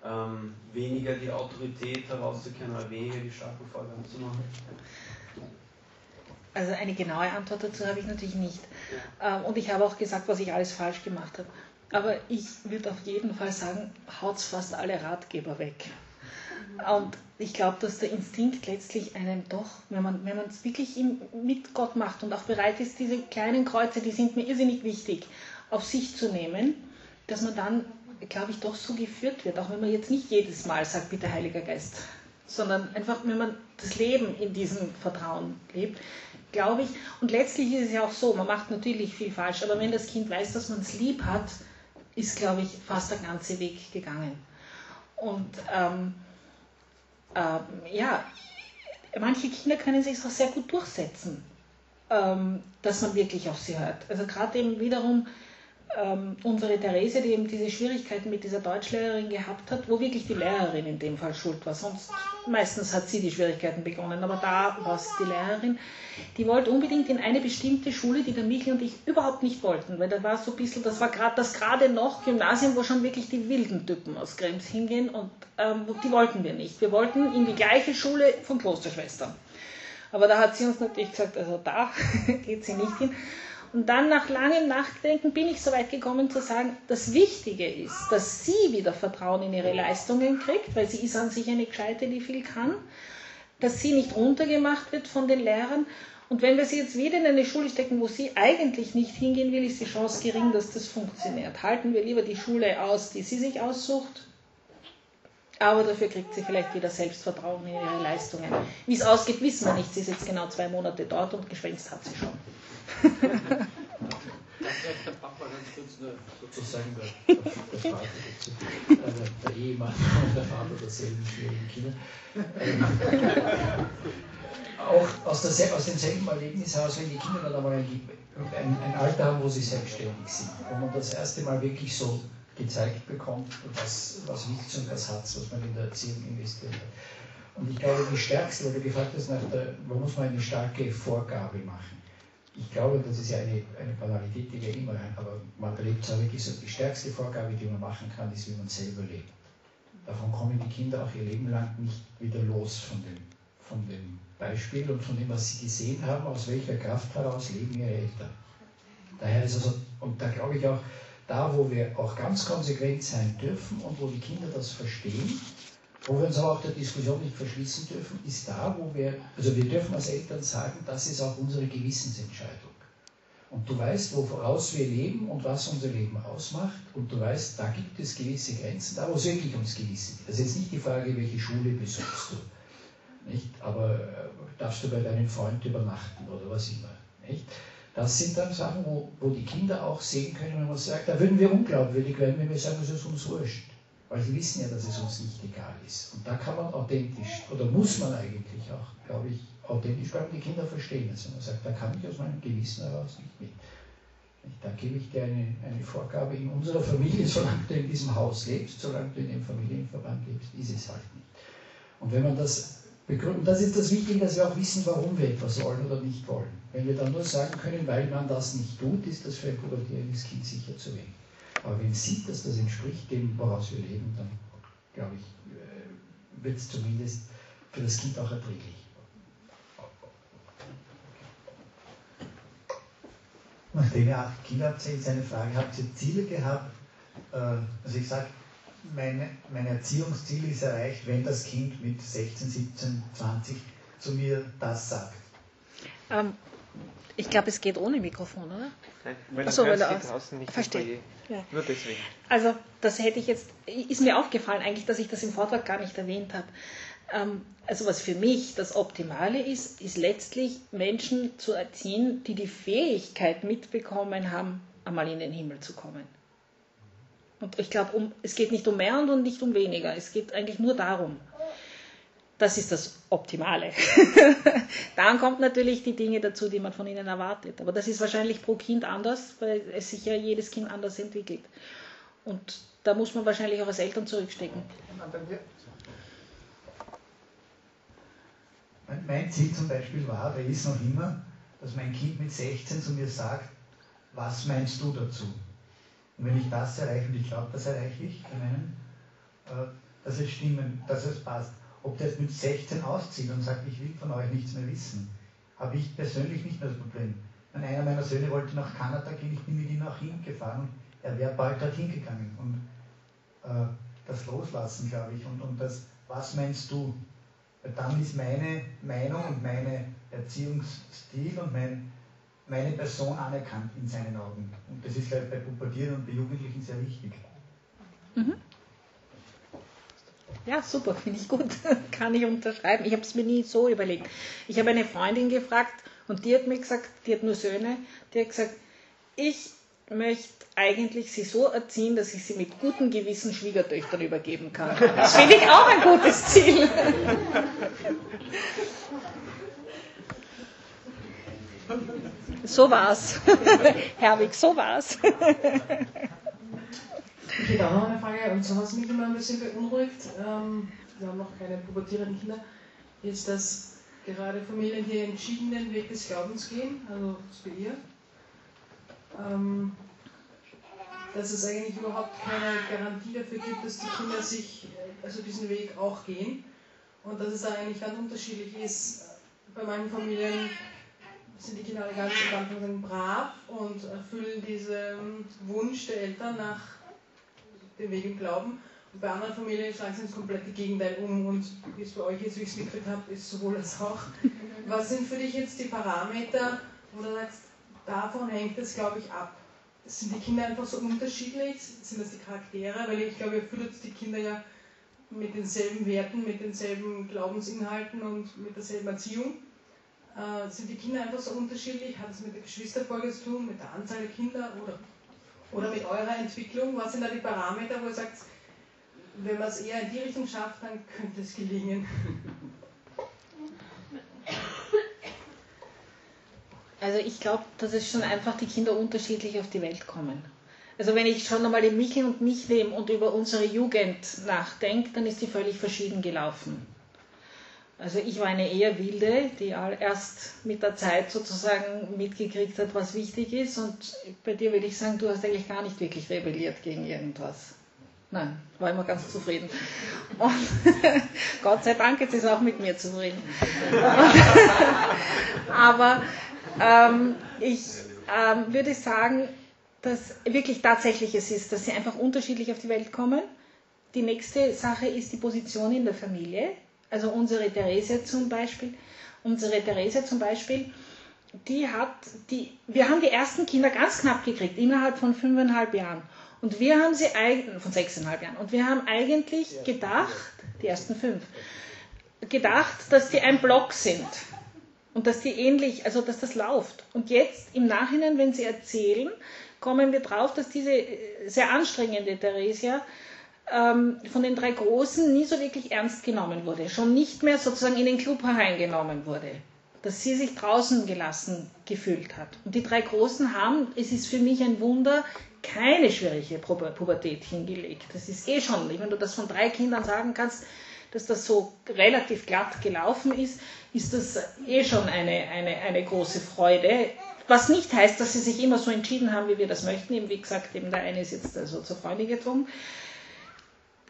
ähm, weniger die Autorität herauszukehren oder weniger die starken Vorgaben zu machen? Also eine genaue Antwort dazu habe ich natürlich nicht. Ähm, und ich habe auch gesagt, was ich alles falsch gemacht habe. Aber ich würde auf jeden Fall sagen, haut fast alle Ratgeber weg. Und ich glaube, dass der Instinkt letztlich einem doch, wenn man wenn es wirklich mit Gott macht und auch bereit ist, diese kleinen Kreuze, die sind mir irrsinnig wichtig, auf sich zu nehmen, dass man dann, glaube ich, doch so geführt wird, auch wenn man jetzt nicht jedes Mal sagt, bitte Heiliger Geist, sondern einfach, wenn man das Leben in diesem Vertrauen lebt, glaube ich. Und letztlich ist es ja auch so, man macht natürlich viel falsch, aber wenn das Kind weiß, dass man es lieb hat, ist, glaube ich, fast der ganze Weg gegangen. Und ähm, äh, ja, manche Kinder können sich auch sehr gut durchsetzen, ähm, dass man wirklich auf sie hört. Also gerade eben wiederum ähm, unsere Therese, die eben diese Schwierigkeiten mit dieser Deutschlehrerin gehabt hat, wo wirklich die Lehrerin in dem Fall schuld war. Sonst meistens hat sie die Schwierigkeiten begonnen, aber da war es die Lehrerin. Die wollte unbedingt in eine bestimmte Schule, die der Michel und ich überhaupt nicht wollten, weil da war so ein bisschen, das war gerade das gerade noch Gymnasium, wo schon wirklich die wilden Typen aus Krems hingehen und ähm, die wollten wir nicht. Wir wollten in die gleiche Schule von Klosterschwestern. Aber da hat sie uns natürlich gesagt, also da geht sie nicht hin. Und dann nach langem Nachdenken bin ich so weit gekommen zu sagen, das Wichtige ist, dass sie wieder Vertrauen in ihre Leistungen kriegt, weil sie ist an sich eine Gescheite, die viel kann, dass sie nicht runtergemacht wird von den Lehrern. Und wenn wir sie jetzt wieder in eine Schule stecken, wo sie eigentlich nicht hingehen will, ist die Chance gering, dass das funktioniert. Halten wir lieber die Schule aus, die sie sich aussucht, aber dafür kriegt sie vielleicht wieder Selbstvertrauen in ihre Leistungen. Wie es ausgeht, wissen wir nicht. Sie ist jetzt genau zwei Monate dort und geschwänzt hat sie schon. Vielleicht der Papa ganz kurz nur sozusagen der, der, Vater äh, der, der, Ehemann und der Vater derselben schwierigen Kinder. Ähm, auch aus, der, aus demselben Erlebnis heraus, wenn die Kinder dann einmal ein, ein, ein, Alter haben, wo sie selbstständig sind, wo man das erste Mal wirklich so gezeigt bekommt, was, was Witz und was Hatz, was man in der Erziehung investiert hat. Und ich glaube, die stärkste, weil du gefragt hast, nach der, wo muss man eine starke Vorgabe machen? ich glaube, das ist ja eine, eine Banalität, die wir immer haben, aber man es auch wirklich so, die stärkste Vorgabe, die man machen kann, ist, wie man selber lebt. Davon kommen die Kinder auch ihr Leben lang nicht wieder los von dem, von dem Beispiel und von dem, was sie gesehen haben, aus welcher Kraft heraus leben ihre Eltern. Daher ist also, und da glaube ich auch, da wo wir auch ganz konsequent sein dürfen und wo die Kinder das verstehen, wo wir uns aber auch der Diskussion nicht verschließen dürfen, ist da, wo wir, also wir dürfen als Eltern sagen, das ist auch unsere Gewissensentscheidung. Und du weißt, woraus wir leben und was unser Leben ausmacht. Und du weißt, da gibt es gewisse Grenzen, da wo es wirklich ums Gewissen geht. Das ist jetzt nicht die Frage, welche Schule besuchst du. Nicht? Aber äh, darfst du bei deinem Freund übernachten oder was immer. Nicht? Das sind dann Sachen, wo, wo die Kinder auch sehen können, wenn man sagt, da würden wir unglaubwürdig werden, wenn wir sagen, es ist uns wurscht. Weil sie wissen ja, dass es uns nicht egal ist. Und da kann man authentisch, oder muss man eigentlich auch, glaube ich, authentisch bleiben. Die Kinder verstehen es. Wenn man sagt, da kann ich aus meinem Gewissen heraus nicht mit. Da gebe ich dir eine, eine Vorgabe in unserer Familie, solange du in diesem Haus lebst, solange du in dem Familienverband lebst, ist es halt nicht. Und wenn man das begründet, das ist das Wichtige, dass wir auch wissen, warum wir etwas wollen oder nicht wollen. Wenn wir dann nur sagen können, weil man das nicht tut, ist das für ein pubertierendes Kind sicher zu wenig. Aber wenn es sieht, dass das entspricht dem, woraus wir leben, dann glaube ich, äh, wird es zumindest für das Kind auch erträglich. Nachdem ihr acht Kinder habt, ist eine Frage, habt ihr Ziele gehabt? Äh, also ich sage, meine, mein Erziehungsziel ist erreicht, wenn das Kind mit 16, 17, 20 zu mir das sagt. Ähm, ich glaube, es geht ohne Mikrofon, oder? Nein, weil Achso, weil er draußen nicht Verstehe. Ja. Nur deswegen. Also, das hätte ich jetzt, ist mir aufgefallen eigentlich, dass ich das im Vortrag gar nicht erwähnt habe. Ähm, also, was für mich das Optimale ist, ist letztlich Menschen zu erziehen, die die Fähigkeit mitbekommen haben, einmal in den Himmel zu kommen. Und ich glaube, um, es geht nicht um mehr und nicht um weniger. Es geht eigentlich nur darum. Das ist das Optimale. Dann kommt natürlich die Dinge dazu, die man von ihnen erwartet. Aber das ist wahrscheinlich pro Kind anders, weil es sich ja jedes Kind anders entwickelt. Und da muss man wahrscheinlich auch als Eltern zurückstecken. Mein Ziel zum Beispiel war, der ist noch immer, dass mein Kind mit 16 zu mir sagt, was meinst du dazu? Und wenn ich das erreiche, und ich glaube, das erreiche ich, meinen, äh, dass es stimmen, dass es passt, ob der jetzt mit 16 auszieht und sagt, ich will von euch nichts mehr wissen, habe ich persönlich nicht mehr das Problem. Wenn einer meiner Söhne wollte nach Kanada gehen, ich bin mit ihm nach hingefahren und er wäre bald dorthin gegangen. Und äh, das Loslassen, glaube ich, und, und das, was meinst du? Weil dann ist meine Meinung und meine Erziehungsstil und mein, meine Person anerkannt in seinen Augen. Und das ist, ich, bei Pubertieren und bei Jugendlichen sehr wichtig. Mhm. Ja, super, finde ich gut. Kann ich unterschreiben. Ich habe es mir nie so überlegt. Ich habe eine Freundin gefragt und die hat mir gesagt, die hat nur Söhne, die hat gesagt, ich möchte eigentlich sie so erziehen, dass ich sie mit gutem Gewissen Schwiegertöchtern übergeben kann. Das finde ich auch ein gutes Ziel. So war's. Herwig, so war's. Okay, dann noch eine Frage, und so was mich immer ein bisschen beunruhigt, ähm, wir haben noch keine pubertierenden Kinder, ist, dass gerade Familien hier entschieden den Weg des Glaubens gehen, also wie ihr, ähm, dass es eigentlich überhaupt keine Garantie dafür gibt, dass die Kinder sich also diesen Weg auch gehen und dass es da eigentlich ganz unterschiedlich ist. Bei manchen Familien sind die Kinder ganz am Anfang brav und erfüllen diesen Wunsch der Eltern nach dem Weg im Glauben. Und bei anderen Familien schlagen sie das komplette Gegenteil um und wie es bei euch jetzt, wie ich es mitgekriegt habe, ist sowohl als auch. Was sind für dich jetzt die Parameter, wo du sagst, davon hängt es, glaube ich, ab? Sind die Kinder einfach so unterschiedlich? Sind das die Charaktere? Weil ich glaube, ihr füttert die Kinder ja mit denselben Werten, mit denselben Glaubensinhalten und mit derselben Erziehung. Äh, sind die Kinder einfach so unterschiedlich? Hat es mit der Geschwisterfolge zu tun, mit der Anzahl der Kinder oder, oder mit eurer Entwicklung? Was sind da die Parameter, wo ihr sagt, wenn man es eher in die Richtung schafft, dann könnte es gelingen? Also ich glaube, dass es schon einfach die Kinder unterschiedlich auf die Welt kommen. Also wenn ich schon einmal den Michel und mich nehme und über unsere Jugend nachdenke, dann ist die völlig verschieden gelaufen. Also ich war eine eher wilde, die erst mit der Zeit sozusagen mitgekriegt hat, was wichtig ist. Und bei dir würde ich sagen, du hast eigentlich gar nicht wirklich rebelliert gegen irgendwas. Nein, war immer ganz zufrieden. Und Gott sei Dank, jetzt ist auch mit mir zufrieden. Aber ähm, ich ähm, würde sagen, dass wirklich tatsächlich es ist, dass sie einfach unterschiedlich auf die Welt kommen. Die nächste Sache ist die Position in der Familie. Also unsere Therese zum Beispiel, unsere Therese zum Beispiel, die hat, die, wir haben die ersten Kinder ganz knapp gekriegt, innerhalb von fünfeinhalb Jahren. Und wir haben sie eigentlich, von sechseinhalb Jahren, und wir haben eigentlich gedacht, die ersten fünf, gedacht, dass die ein Block sind. Und dass die ähnlich, also dass das läuft. Und jetzt im Nachhinein, wenn sie erzählen, kommen wir drauf, dass diese äh, sehr anstrengende Theresia ähm, von den drei Großen nie so wirklich ernst genommen wurde, schon nicht mehr sozusagen in den Club hereingenommen wurde, dass sie sich draußen gelassen gefühlt hat. Und die drei Großen haben, es ist für mich ein Wunder, keine schwierige Pubertät hingelegt. Das ist eh schon, wenn du das von drei Kindern sagen kannst, dass das so relativ glatt gelaufen ist, ist das eh schon eine, eine, eine große Freude. Was nicht heißt, dass sie sich immer so entschieden haben, wie wir das möchten. Eben, wie gesagt, eben der eine ist jetzt also zur Freundin gedrungen.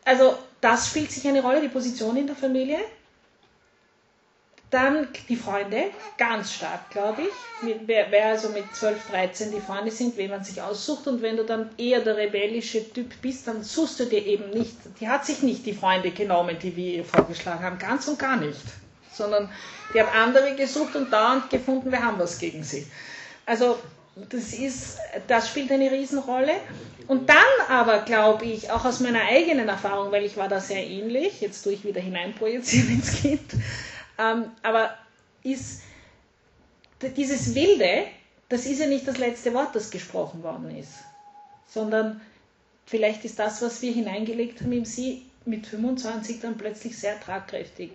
Also das spielt sich eine Rolle, die Position in der Familie. Dann die Freunde, ganz stark, glaube ich. Wer, wer, also mit 12, 13 die Freunde sind, wen man sich aussucht. Und wenn du dann eher der rebellische Typ bist, dann suchst du dir eben nicht, die hat sich nicht die Freunde genommen, die wir ihr vorgeschlagen haben, ganz und gar nicht. Sondern die hat andere gesucht und dauernd gefunden, wir haben was gegen sie. Also das, ist, das spielt eine Riesenrolle. Und dann aber glaube ich, auch aus meiner eigenen Erfahrung, weil ich war da sehr ähnlich, jetzt tue ich wieder hineinprojizieren ins Kind, ähm, aber ist dieses Wilde, das ist ja nicht das letzte Wort, das gesprochen worden ist, sondern vielleicht ist das, was wir hineingelegt haben im Sie mit 25 dann plötzlich sehr tragkräftig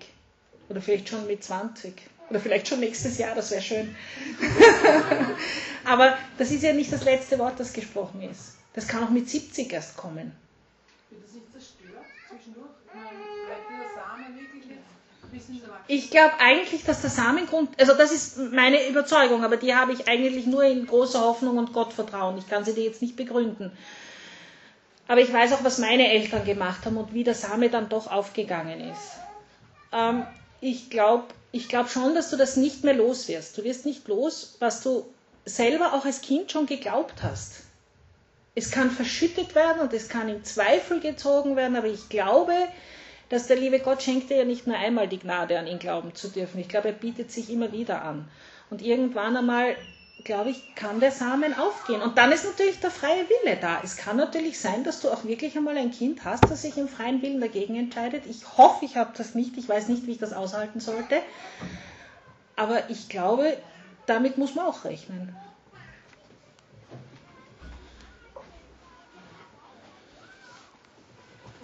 oder vielleicht schon mit 20. Oder vielleicht schon nächstes Jahr, das wäre schön. Aber das ist ja nicht das letzte Wort, das gesprochen ist. Das kann auch mit 70 erst kommen. Wird das nicht zerstört zwischendurch? Ich glaube eigentlich, dass der Samengrund, also das ist meine Überzeugung, aber die habe ich eigentlich nur in großer Hoffnung und Gottvertrauen. Ich kann sie dir jetzt nicht begründen. Aber ich weiß auch, was meine Eltern gemacht haben und wie der Same dann doch aufgegangen ist. Ähm, ich glaube ich glaube schon, dass du das nicht mehr los wirst. Du wirst nicht los, was du selber auch als Kind schon geglaubt hast. Es kann verschüttet werden und es kann in Zweifel gezogen werden, aber ich glaube, dass der liebe Gott schenkt dir ja nicht nur einmal die Gnade, an ihn glauben zu dürfen. Ich glaube, er bietet sich immer wieder an. Und irgendwann einmal glaube ich, kann der Samen aufgehen. Und dann ist natürlich der freie Wille da. Es kann natürlich sein, dass du auch wirklich einmal ein Kind hast, das sich im freien Willen dagegen entscheidet. Ich hoffe, ich habe das nicht. Ich weiß nicht, wie ich das aushalten sollte. Aber ich glaube, damit muss man auch rechnen.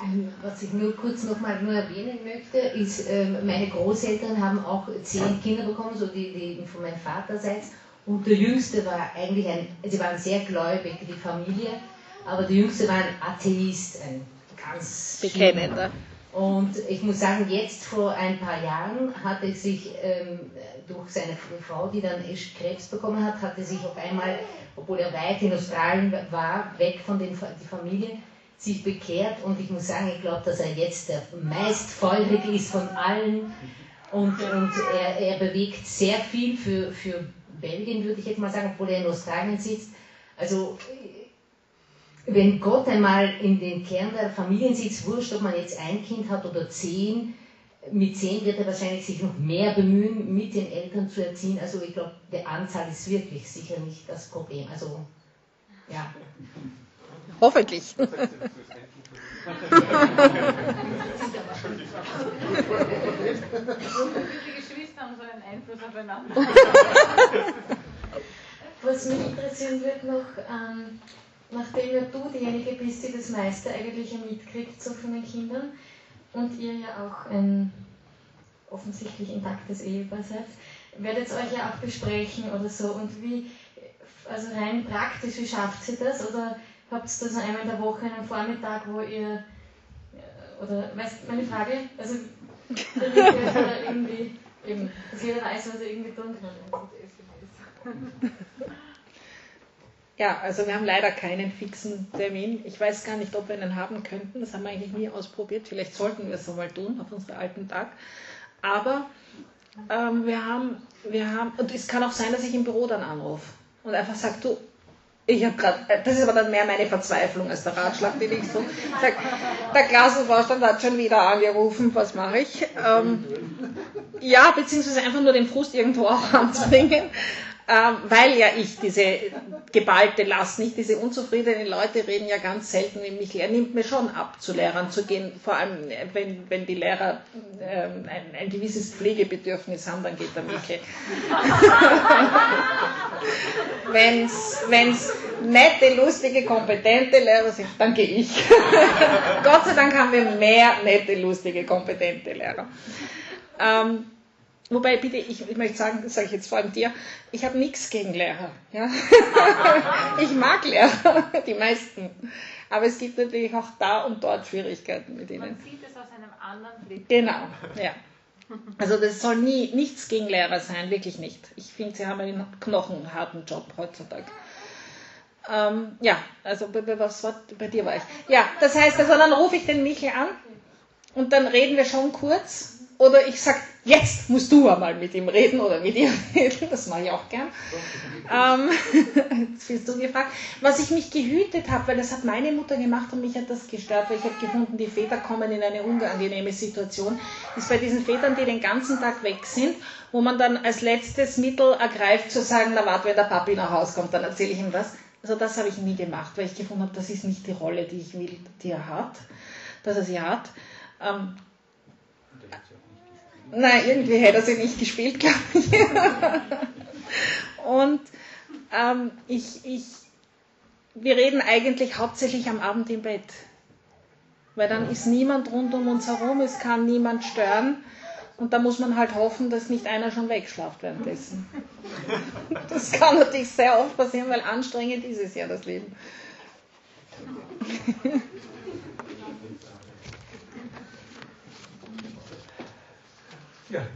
Ähm, was ich nur kurz nochmal nur erwähnen möchte, ist, ähm, meine Großeltern haben auch zehn Kinder bekommen, so die, die von meinem Vaterseits. Und der Jüngste war eigentlich ein, sie waren sehr gläubig, die Familie, aber der Jüngste war ein Atheist, ein ganz bekennender. Und ich muss sagen, jetzt vor ein paar Jahren hatte sich ähm, durch seine Frau, die dann Krebs bekommen hat, hatte sich auf einmal, obwohl er weit in Australien war, weg von den, die Familie, sich bekehrt. Und ich muss sagen, ich glaube, dass er jetzt der meistfeurige ist von allen. Und, und er, er bewegt sehr viel für, für Belgien, würde ich jetzt mal sagen, obwohl er in Australien sitzt. Also wenn Gott einmal in den Kern der Familien sitzt, wurscht, ob man jetzt ein Kind hat oder zehn, mit zehn wird er wahrscheinlich sich noch mehr bemühen, mit den Eltern zu erziehen. Also ich glaube, die Anzahl ist wirklich sicher nicht das Problem. Also ja. Hoffentlich. Aufeinander. Was mich interessieren wird noch, ähm, nachdem ja du diejenige bist, die das meiste eigentlich mitkriegt so von den Kindern und ihr ja auch ein offensichtlich intaktes Ehepaar seid, werdet ihr euch ja auch besprechen oder so und wie, also rein praktisch, wie schafft ihr das oder habt ihr da so einmal in der Woche einen Vormittag, wo ihr, oder, weißt meine Frage, also irgendwie, eben, dass jeder weiß, was er irgendwie tun kann. Ja, also wir haben leider keinen fixen Termin. Ich weiß gar nicht, ob wir einen haben könnten. Das haben wir eigentlich nie ausprobiert. Vielleicht sollten wir es so mal tun auf unserem alten Tag. Aber ähm, wir haben, wir haben, und es kann auch sein, dass ich im Büro dann anrufe und einfach sage, du, ich habe gerade, äh, das ist aber dann mehr meine Verzweiflung als der Ratschlag, den ich so sage. Der Klassenvorstand hat schon wieder angerufen, was mache ich? Ähm, ja, beziehungsweise einfach nur den Frust irgendwo auch anzubringen weil ja ich diese geballte Last, nicht diese unzufriedenen Leute reden ja ganz selten mit mich. Er nimmt mir schon ab, zu Lehrern zu gehen, vor allem wenn, wenn die Lehrer ähm, ein, ein gewisses Pflegebedürfnis haben, dann geht er Michael. wenn es nette, lustige, kompetente Lehrer sind, dann gehe ich. Gott sei Dank haben wir mehr nette, lustige, kompetente Lehrer. Ähm, Wobei, bitte, ich, ich möchte sagen, das sage ich jetzt vor allem dir, ich habe nichts gegen Lehrer. Ja? ich mag Lehrer, die meisten. Aber es gibt natürlich auch da und dort Schwierigkeiten mit ihnen. Man sieht es aus einem anderen Blick. Genau, ja. Also das soll nie nichts gegen Lehrer sein, wirklich nicht. Ich finde, sie haben einen knochenharten Job heutzutage. Ähm, ja, also was war bei dir war ich? Ja, das heißt, also dann rufe ich den Michel an und dann reden wir schon kurz oder ich sage, jetzt musst du einmal mit ihm reden oder mit ihr reden, das mache ich auch gern. Ähm, jetzt bist du gefragt. Was ich mich gehütet habe, weil das hat meine Mutter gemacht und mich hat das gestört, weil ich habe gefunden, die Väter kommen in eine unangenehme Situation, ist bei diesen Vätern, die den ganzen Tag weg sind, wo man dann als letztes Mittel ergreift, zu sagen, na warte, wenn der Papi nach Hause kommt, dann erzähle ich ihm was. Also das habe ich nie gemacht, weil ich gefunden habe, das ist nicht die Rolle, die ich will, die er hat, dass er sie hat. Ähm, Nein, irgendwie hätte er sie nicht gespielt, glaube ich. Und ähm, ich, ich, wir reden eigentlich hauptsächlich am Abend im Bett. Weil dann ist niemand rund um uns herum, es kann niemand stören. Und da muss man halt hoffen, dass nicht einer schon wegschlaft währenddessen. Das kann natürlich sehr oft passieren, weil anstrengend ist es ja das Leben. Ja.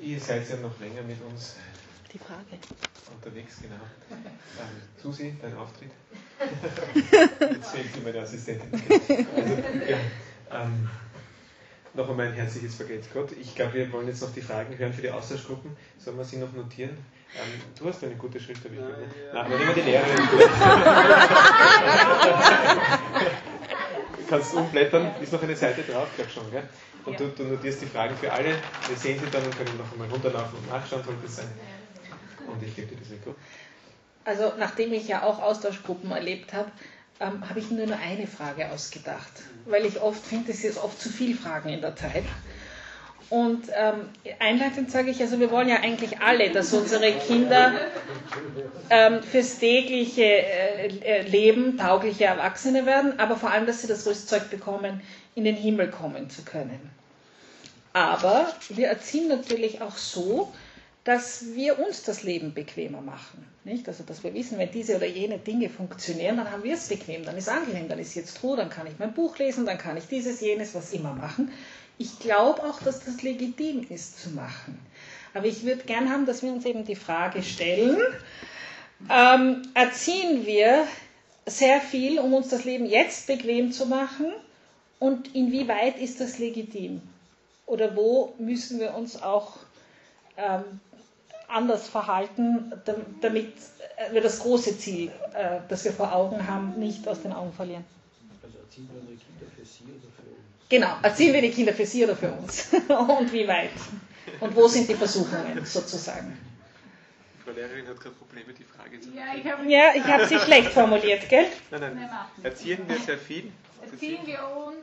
Ihr seid ja noch länger mit uns. Die Frage. Unterwegs, genau. Ähm, Susi, dein Auftritt. Jetzt fehlt sie meine Assistentin. Also, ja, ähm, noch einmal ein herzliches Vergelt's Gott. Ich glaube, wir wollen jetzt noch die Fragen hören für die Austauschgruppen. Sollen wir sie noch notieren? Ähm, du hast eine gute Schrift, habe ich gehört. Nein, aber nehmen wir die Lehrerin. du kannst umblättern, ist noch eine Seite drauf, glaube schon, gell? Und ja. du, du, notierst die Fragen für alle. Wir sehen sie dann und können noch einmal runterlaufen und nachschauen, sollte es sein. Und ich gebe dir das Mikro. Also, nachdem ich ja auch Austauschgruppen erlebt habe, ähm, habe ich nur nur eine Frage ausgedacht. Weil ich oft finde, es ist oft zu viele Fragen in der Zeit. Und ähm, einleitend sage ich, also wir wollen ja eigentlich alle, dass unsere Kinder ähm, fürs tägliche äh, äh Leben taugliche Erwachsene werden, aber vor allem, dass sie das Rüstzeug bekommen, in den Himmel kommen zu können. Aber wir erziehen natürlich auch so, dass wir uns das Leben bequemer machen. Nicht? Also, dass wir wissen, wenn diese oder jene Dinge funktionieren, dann haben wir es bequem, dann ist angenehm, dann ist jetzt Ruhe, dann kann ich mein Buch lesen, dann kann ich dieses, jenes, was immer machen. Ich glaube auch, dass das legitim ist zu machen. Aber ich würde gern haben, dass wir uns eben die Frage stellen, ähm, erziehen wir sehr viel, um uns das Leben jetzt bequem zu machen und inwieweit ist das legitim? Oder wo müssen wir uns auch ähm, anders verhalten, damit wir das große Ziel, äh, das wir vor Augen haben, nicht aus den Augen verlieren? Also erziehen wir unsere Kinder für sie oder für uns? Genau, erziehen wir die Kinder für sie oder für uns? und wie weit? Und wo sind die Versuchungen sozusagen? Frau Lehrerin hat gerade Probleme, die Frage zu Ja, ich habe Ja, ich habe sie schlecht formuliert, gell? Nein, nein. Erziehen wir sehr viel? Erziehen wir, uns,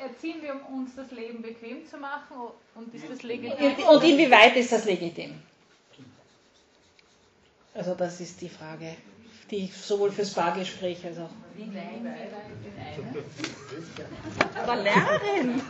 erziehen wir, um uns das Leben bequem zu machen und ist das legitim? und inwieweit ist das legitim? Also das ist die Frage, die sowohl fürs Bargespräch als auch. Wie weit? Aber Lehrerin!